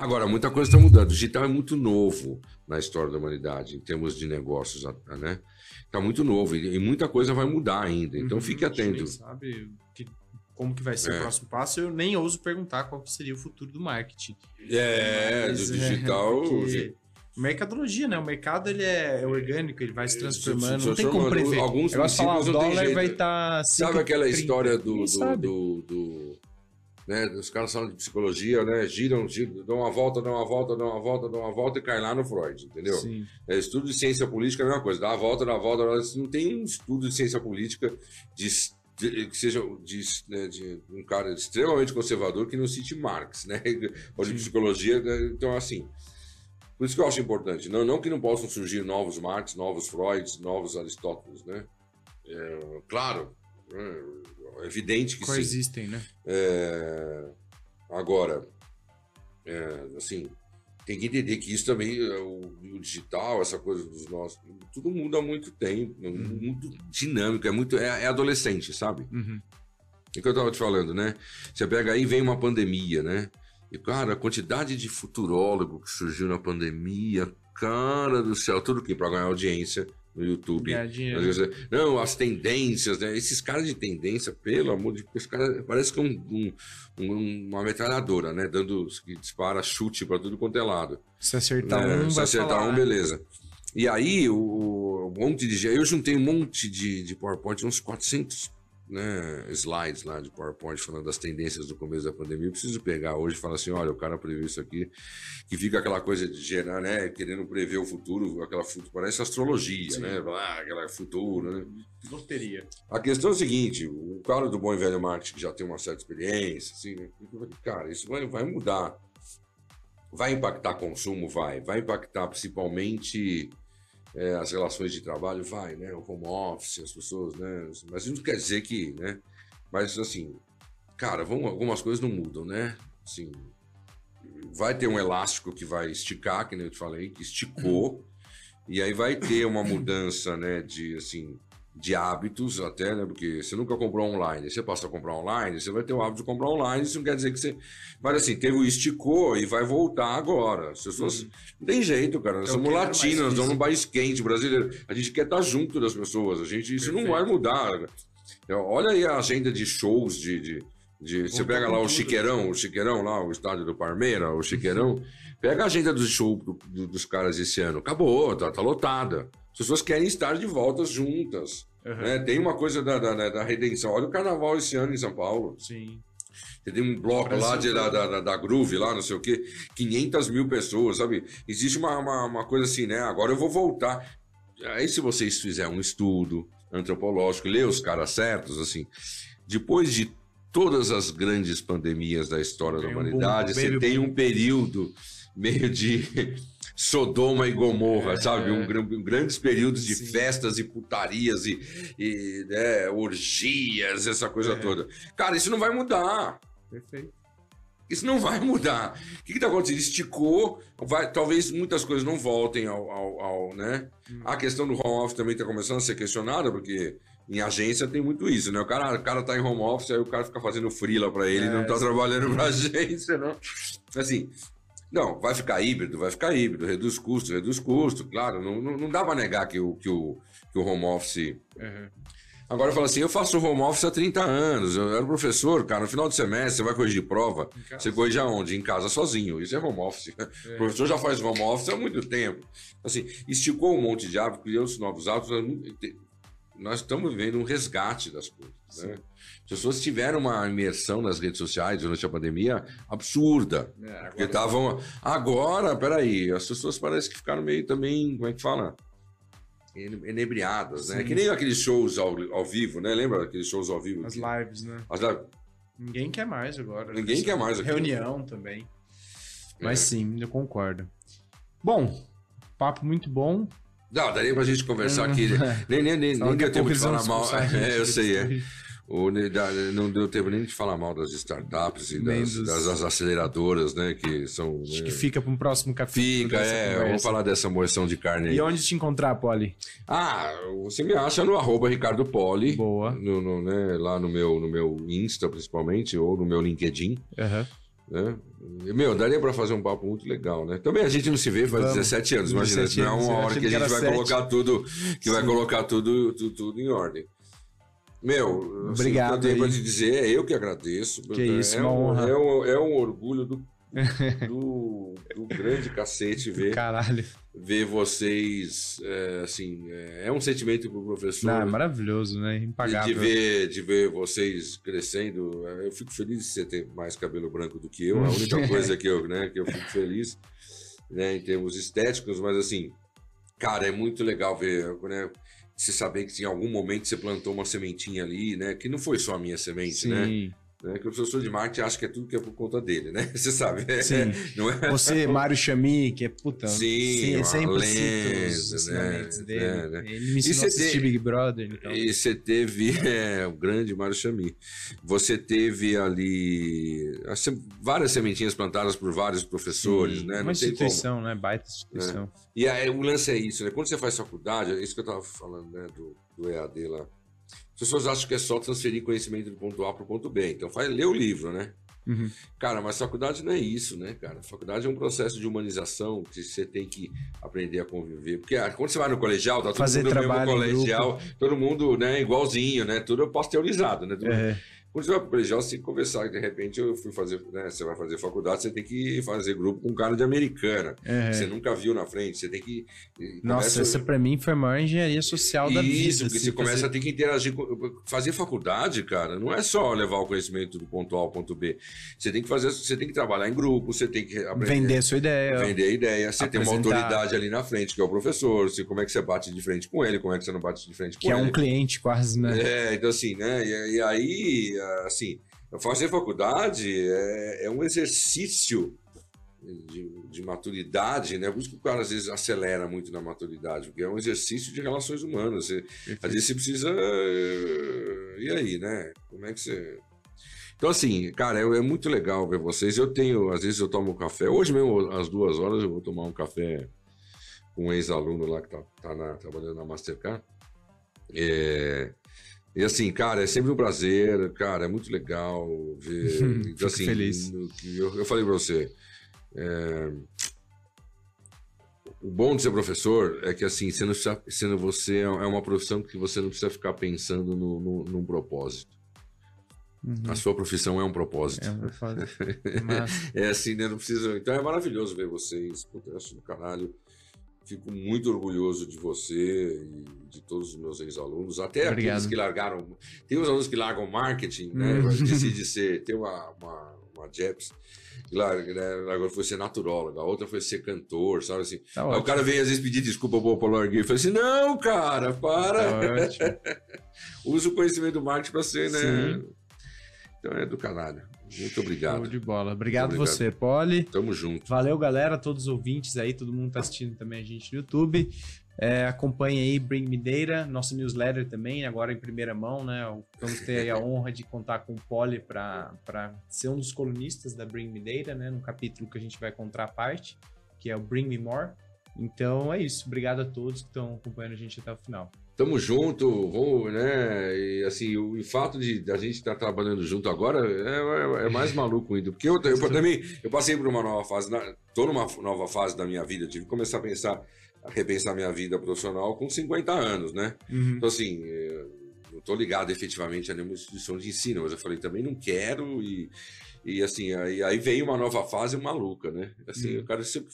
Agora, muita coisa está mudando. O digital é muito novo na história da humanidade, em termos de negócios, né? Está muito novo e, muita coisa vai mudar ainda. Então, uhum, fique atento. sabe que, como que vai ser é. o próximo passo. Eu nem ouso perguntar qual seria o futuro do marketing. É, Mas, do digital... É, mercadologia, né? O mercado ele é orgânico, ele vai se transformando, se, se, não tem como prever. Alguns falar, o dólar vai estar... Tá Sabe aquela 30, história do, do, do, do né? Os caras falam de psicologia, né? Giram, giram, dão uma volta, dão uma volta, dão uma volta, dão uma volta e cai lá no Freud, entendeu? Sim. É, estudo de ciência política é a mesma coisa, dá uma volta, dá uma volta, dá uma volta. não tem um estudo de ciência política de, que seja de, né, de, um cara extremamente conservador que não cite Marx, né? [LAUGHS] Ou de psicologia, né? então assim. Por isso que eu acho importante, não, não que não possam surgir novos Marx, novos Freud, novos Aristóteles, né? É, claro, é evidente que Coexistem, sim. né? É... Agora, é, assim, tem que entender que isso também, é, o, o, digital, essa coisa dos nossos, tudo muda há muito tempo, uhum. muito dinâmico, é muito, é, é adolescente, sabe? Uhum. É que eu tava te falando, né? Você pega aí vem uma pandemia, né? E, cara, a quantidade de futurólogo que surgiu na pandemia, cara do céu, tudo que para ganhar audiência, no YouTube. Não, as tendências, né? Esses caras de tendência, pelo amor de Deus, cara, parece que é um, um, uma metralhadora, né? Dando, que dispara chute para tudo quanto é lado. Se acertar né? um, Se acertar falar. um, beleza. E aí, o, um monte de. Eu juntei um monte de, de PowerPoint, uns 400 né, slides lá de PowerPoint falando das tendências do começo da pandemia. Eu preciso pegar hoje e falar assim: olha, o cara previu isso aqui, que fica aquela coisa de gerar, né, querendo prever o futuro, aquela parece astrologia, Sim. né, ah, aquela futuro, né. Loteria. A questão é a seguinte: o cara do bom e velho marketing que já tem uma certa experiência, assim, né, cara, isso vai, vai mudar. Vai impactar consumo? Vai. Vai impactar principalmente é, as relações de trabalho, vai, né? O home office, as pessoas, né? Mas isso não quer dizer que, né? Mas assim, cara, vão, algumas coisas não mudam, né? Assim, vai ter um elástico que vai esticar, que nem eu te falei, que esticou, e aí vai ter uma mudança, né, de assim, de hábitos até, né? Porque você nunca comprou online, você passa a comprar online, você vai ter o hábito de comprar online, isso não quer dizer que você. Mas assim, teve o esticou e vai voltar agora. As pessoas. Uhum. Não tem jeito, cara. Nós é somos latinos, nós estamos num país quente, brasileiro. A gente quer estar junto das pessoas. A gente, isso Perfeito. não vai mudar. Então, olha aí a agenda de shows de. de, de você pega lá o Chiqueirão, o Chiqueirão lá, o estádio do Parmeira, o Chiqueirão. [LAUGHS] Pega a agenda do show do, do, dos caras esse ano. Acabou, tá, tá lotada. As pessoas querem estar de volta juntas. Uhum. Né? Tem uma coisa da, da, da, redenção. Olha o carnaval esse ano em São Paulo. Sim. Você tem um bloco lá de, da, da, da, Groove, lá, não sei o quê, 500 mil pessoas, sabe? Existe uma, uma, uma, coisa assim, né? Agora eu vou voltar. Aí, se vocês fizerem um estudo antropológico, ler os caras certos, assim, depois de todas as grandes pandemias da história tem da humanidade, um você tem um período meio de Sodoma e Gomorra, é, sabe? Um, um, grandes períodos de sim. festas e putarias e, e né, orgias, essa coisa é. toda. Cara, isso não vai mudar. Perfeito. Isso não vai mudar. O que está acontecendo? Esticou, vai, talvez muitas coisas não voltem ao, ao, ao né? Hum. A questão do home office também está começando a ser questionada, porque em agência tem muito isso, né? O cara, o cara tá em home office, aí o cara fica fazendo freela para ele, é, não está trabalhando para [LAUGHS] agência, não. Assim, não, vai ficar híbrido, vai ficar híbrido, reduz custo, reduz custo, claro, não, não, não dá para negar que o, que, o, que o home office. Uhum. Agora fala assim, eu faço home office há 30 anos, eu era professor, cara, no final do semestre você vai corrigir prova, você corrige aonde? Em casa sozinho, isso é home office. É. O professor já faz home office há muito tempo. Assim, esticou um monte de hábitos, criou os novos hábitos, nós estamos vivendo um resgate das coisas, né? As pessoas tiveram uma imersão nas redes sociais durante a pandemia absurda. É, agora porque estavam. Agora, peraí, as pessoas parecem que ficaram meio também, como é que fala? Enebriadas, né? Sim. Que nem aqueles shows ao, ao vivo, né? Lembra aqueles shows ao vivo? As lives, né? As lives. Ninguém quer mais agora. Ninguém quer mais aqui. Reunião também. Mas é. sim, eu concordo. Bom, papo muito bom. Não, daria pra gente conversar aqui. [LAUGHS] nem nem, nem, nem deu tempo de falar mal. [LAUGHS] É, eu sei, é. Ou não deu tempo nem de falar mal das startups e das, dos... das, aceleradoras, né? Que são. Acho né? que fica para um próximo capítulo. Fica, é. Conversa. Vamos falar dessa moção de carne aí. E onde te encontrar, Poli? Ah, você me acha no arroba Ricardo Poli. Boa. No, no, né, lá no meu, no meu Insta, principalmente, ou no meu LinkedIn. Uhum. Né? Meu, daria para fazer um papo muito legal, né? Também a gente não se vê faz Vamos. 17 anos, imagina, 17 não é uma hora que a gente vai 7. colocar tudo, que Sim. vai colocar tudo, tudo, tudo em ordem. Meu, assim, obrigado. Assim, eu tenho para te dizer, é eu que agradeço. Que isso, é uma um, honra. É um, é um orgulho do, do, do, grande cacete ver, Caralho. ver vocês, é, assim, é, é, um sentimento pro professor. Não, é maravilhoso, né? Impagável. De, de, ver, de ver vocês crescendo. Eu fico feliz de você ter mais cabelo branco do que eu. A única [LAUGHS] coisa que eu, né, que eu fico feliz, né, em termos estéticos, mas assim, cara, é muito legal ver, né? você saber que em algum momento você plantou uma sementinha ali, né? Que não foi só a minha semente, né? Sim. né? Né? Que o professor de marketing acha que é tudo que é por conta dele, né? [LAUGHS] Você sabe. Sim. [LAUGHS] É, é? Você, Mário Chami, que é puta. Sim, sempre lenda, os né? dele. É, né? Ele me ensinou a assistir teve, Big Brother. Então. E você teve [LAUGHS] é, o grande Mário Chami. Você teve ali várias sementinhas plantadas por vários professores, Sim, né? Uma não instituição, né? Baita instituição. É. E aí, o lance é isso, né? Quando você faz faculdade, é isso que eu tava falando, né? Do, do EAD lá as pessoas acham que é só transferir conhecimento do ponto A para o ponto B. Então, faz, lê o livro, né? Uhum. Cara, mas faculdade não é isso, né, cara? Faculdade é um processo de humanização que você tem que aprender a conviver. Porque ah, quando você vai no colegial, tá todo Fazer mundo no mesmo colegial, todo mundo, né, igualzinho, né? Tudo pasteurizado, né? Tudo... É. Quando você vai para o colegial, você tem que conversar. De repente, eu fui fazer, né? Você vai fazer faculdade, você tem que fazer grupo com um cara de americana. Uhum. Você nunca viu na frente, você tem que. Nossa, começa... essa para mim foi a maior engenharia social Isso, da vida. Isso, porque assim, você começa a ter que interagir. Com... Fazer faculdade, cara, não é só levar o conhecimento do ponto A ao ponto B. Você tem que fazer, você tem que trabalhar em grupo, você tem que aprender. Vender a sua ideia. Vender a ideia. Você apresentar. tem uma autoridade ali na frente, que é o professor. Você, como é que você bate de frente com ele, como é que você não bate de frente com que ele. Que é um cliente quase, né? É, então assim, né? E, e aí, assim Fazer faculdade é, é um exercício de, de, maturidade, né? Por isso que o cara às vezes acelera muito na maturidade, porque é um exercício de relações humanas. Você, às vezes você precisa. E aí, né? Como é que você. Então, assim, cara, é, é, muito legal ver vocês. Eu tenho, às vezes eu tomo um café. Hoje mesmo, às duas horas, eu vou tomar um café com um ex-aluno lá que tá, tá na, trabalhando na Mastercard. É, e assim, cara, é sempre um prazer, cara, é muito legal ver. [LAUGHS] Fico assim, feliz. Eu, eu falei para você, é, o bom de ser professor é que assim, precisa, sendo você é uma profissão que você não precisa ficar pensando no, no, num propósito. Uhum. A sua profissão é um propósito. É um propósito. Mas... [LAUGHS] é assim, né? Não precisa. Então é maravilhoso ver vocês. Puta, eu acho do caralho. Fico muito orgulhoso de você e de todos os meus ex-alunos, até Obrigado. aqueles que largaram. Tem os alunos que largam marketing, né? Uhum. [LAUGHS] Decide ser. Tem uma, uma, uma JEPS Claro, né? agora foi ser naturóloga, a outra foi ser cantor, sabe assim. Tá Aí o cara veio às vezes pedir desculpa pro larguei. Eu falei assim: não, cara, para. Tá [LAUGHS] Usa o conhecimento do marketing para ser, né? Sim. Então é do caralho. Muito obrigado. Show de bola. Obrigado, obrigado. você, Poli. Tamo junto. Valeu, galera, todos os ouvintes aí, todo mundo tá assistindo também a gente no YouTube. É, acompanhe aí Bring Me Data, nosso newsletter também, agora em primeira mão, né? Vamos ter a [LAUGHS] honra de contar com o Poli para ser um dos colunistas da Bring Me Data, né? No capítulo que a gente vai contar a parte, que é o Bring Me More. Então é isso. Obrigado a todos que estão acompanhando a gente até o final. Tamo junto, vamos, né? E assim, o, o fato de a gente estar tá trabalhando junto agora é, é, é, mais maluco ainda. Porque eu, eu, eu também eu passei por uma nova fase, na, tô numa nova fase da minha vida, tive que começar a pensar a repensar minha vida profissional com 50 anos, né? Uhum. Então, assim, não estou ligado efetivamente a nenhuma instituição de ensino, mas eu falei, também não quero e, e assim, aí, aí veio uma nova fase maluca, né? Assim, uhum. eu quero sempre...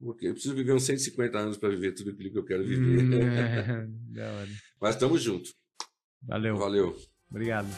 Porque eu preciso viver uns 150 anos para viver tudo aquilo que eu quero viver. Uhum, [LAUGHS] é, mas estamos juntos. Valeu. Valeu. Obrigado.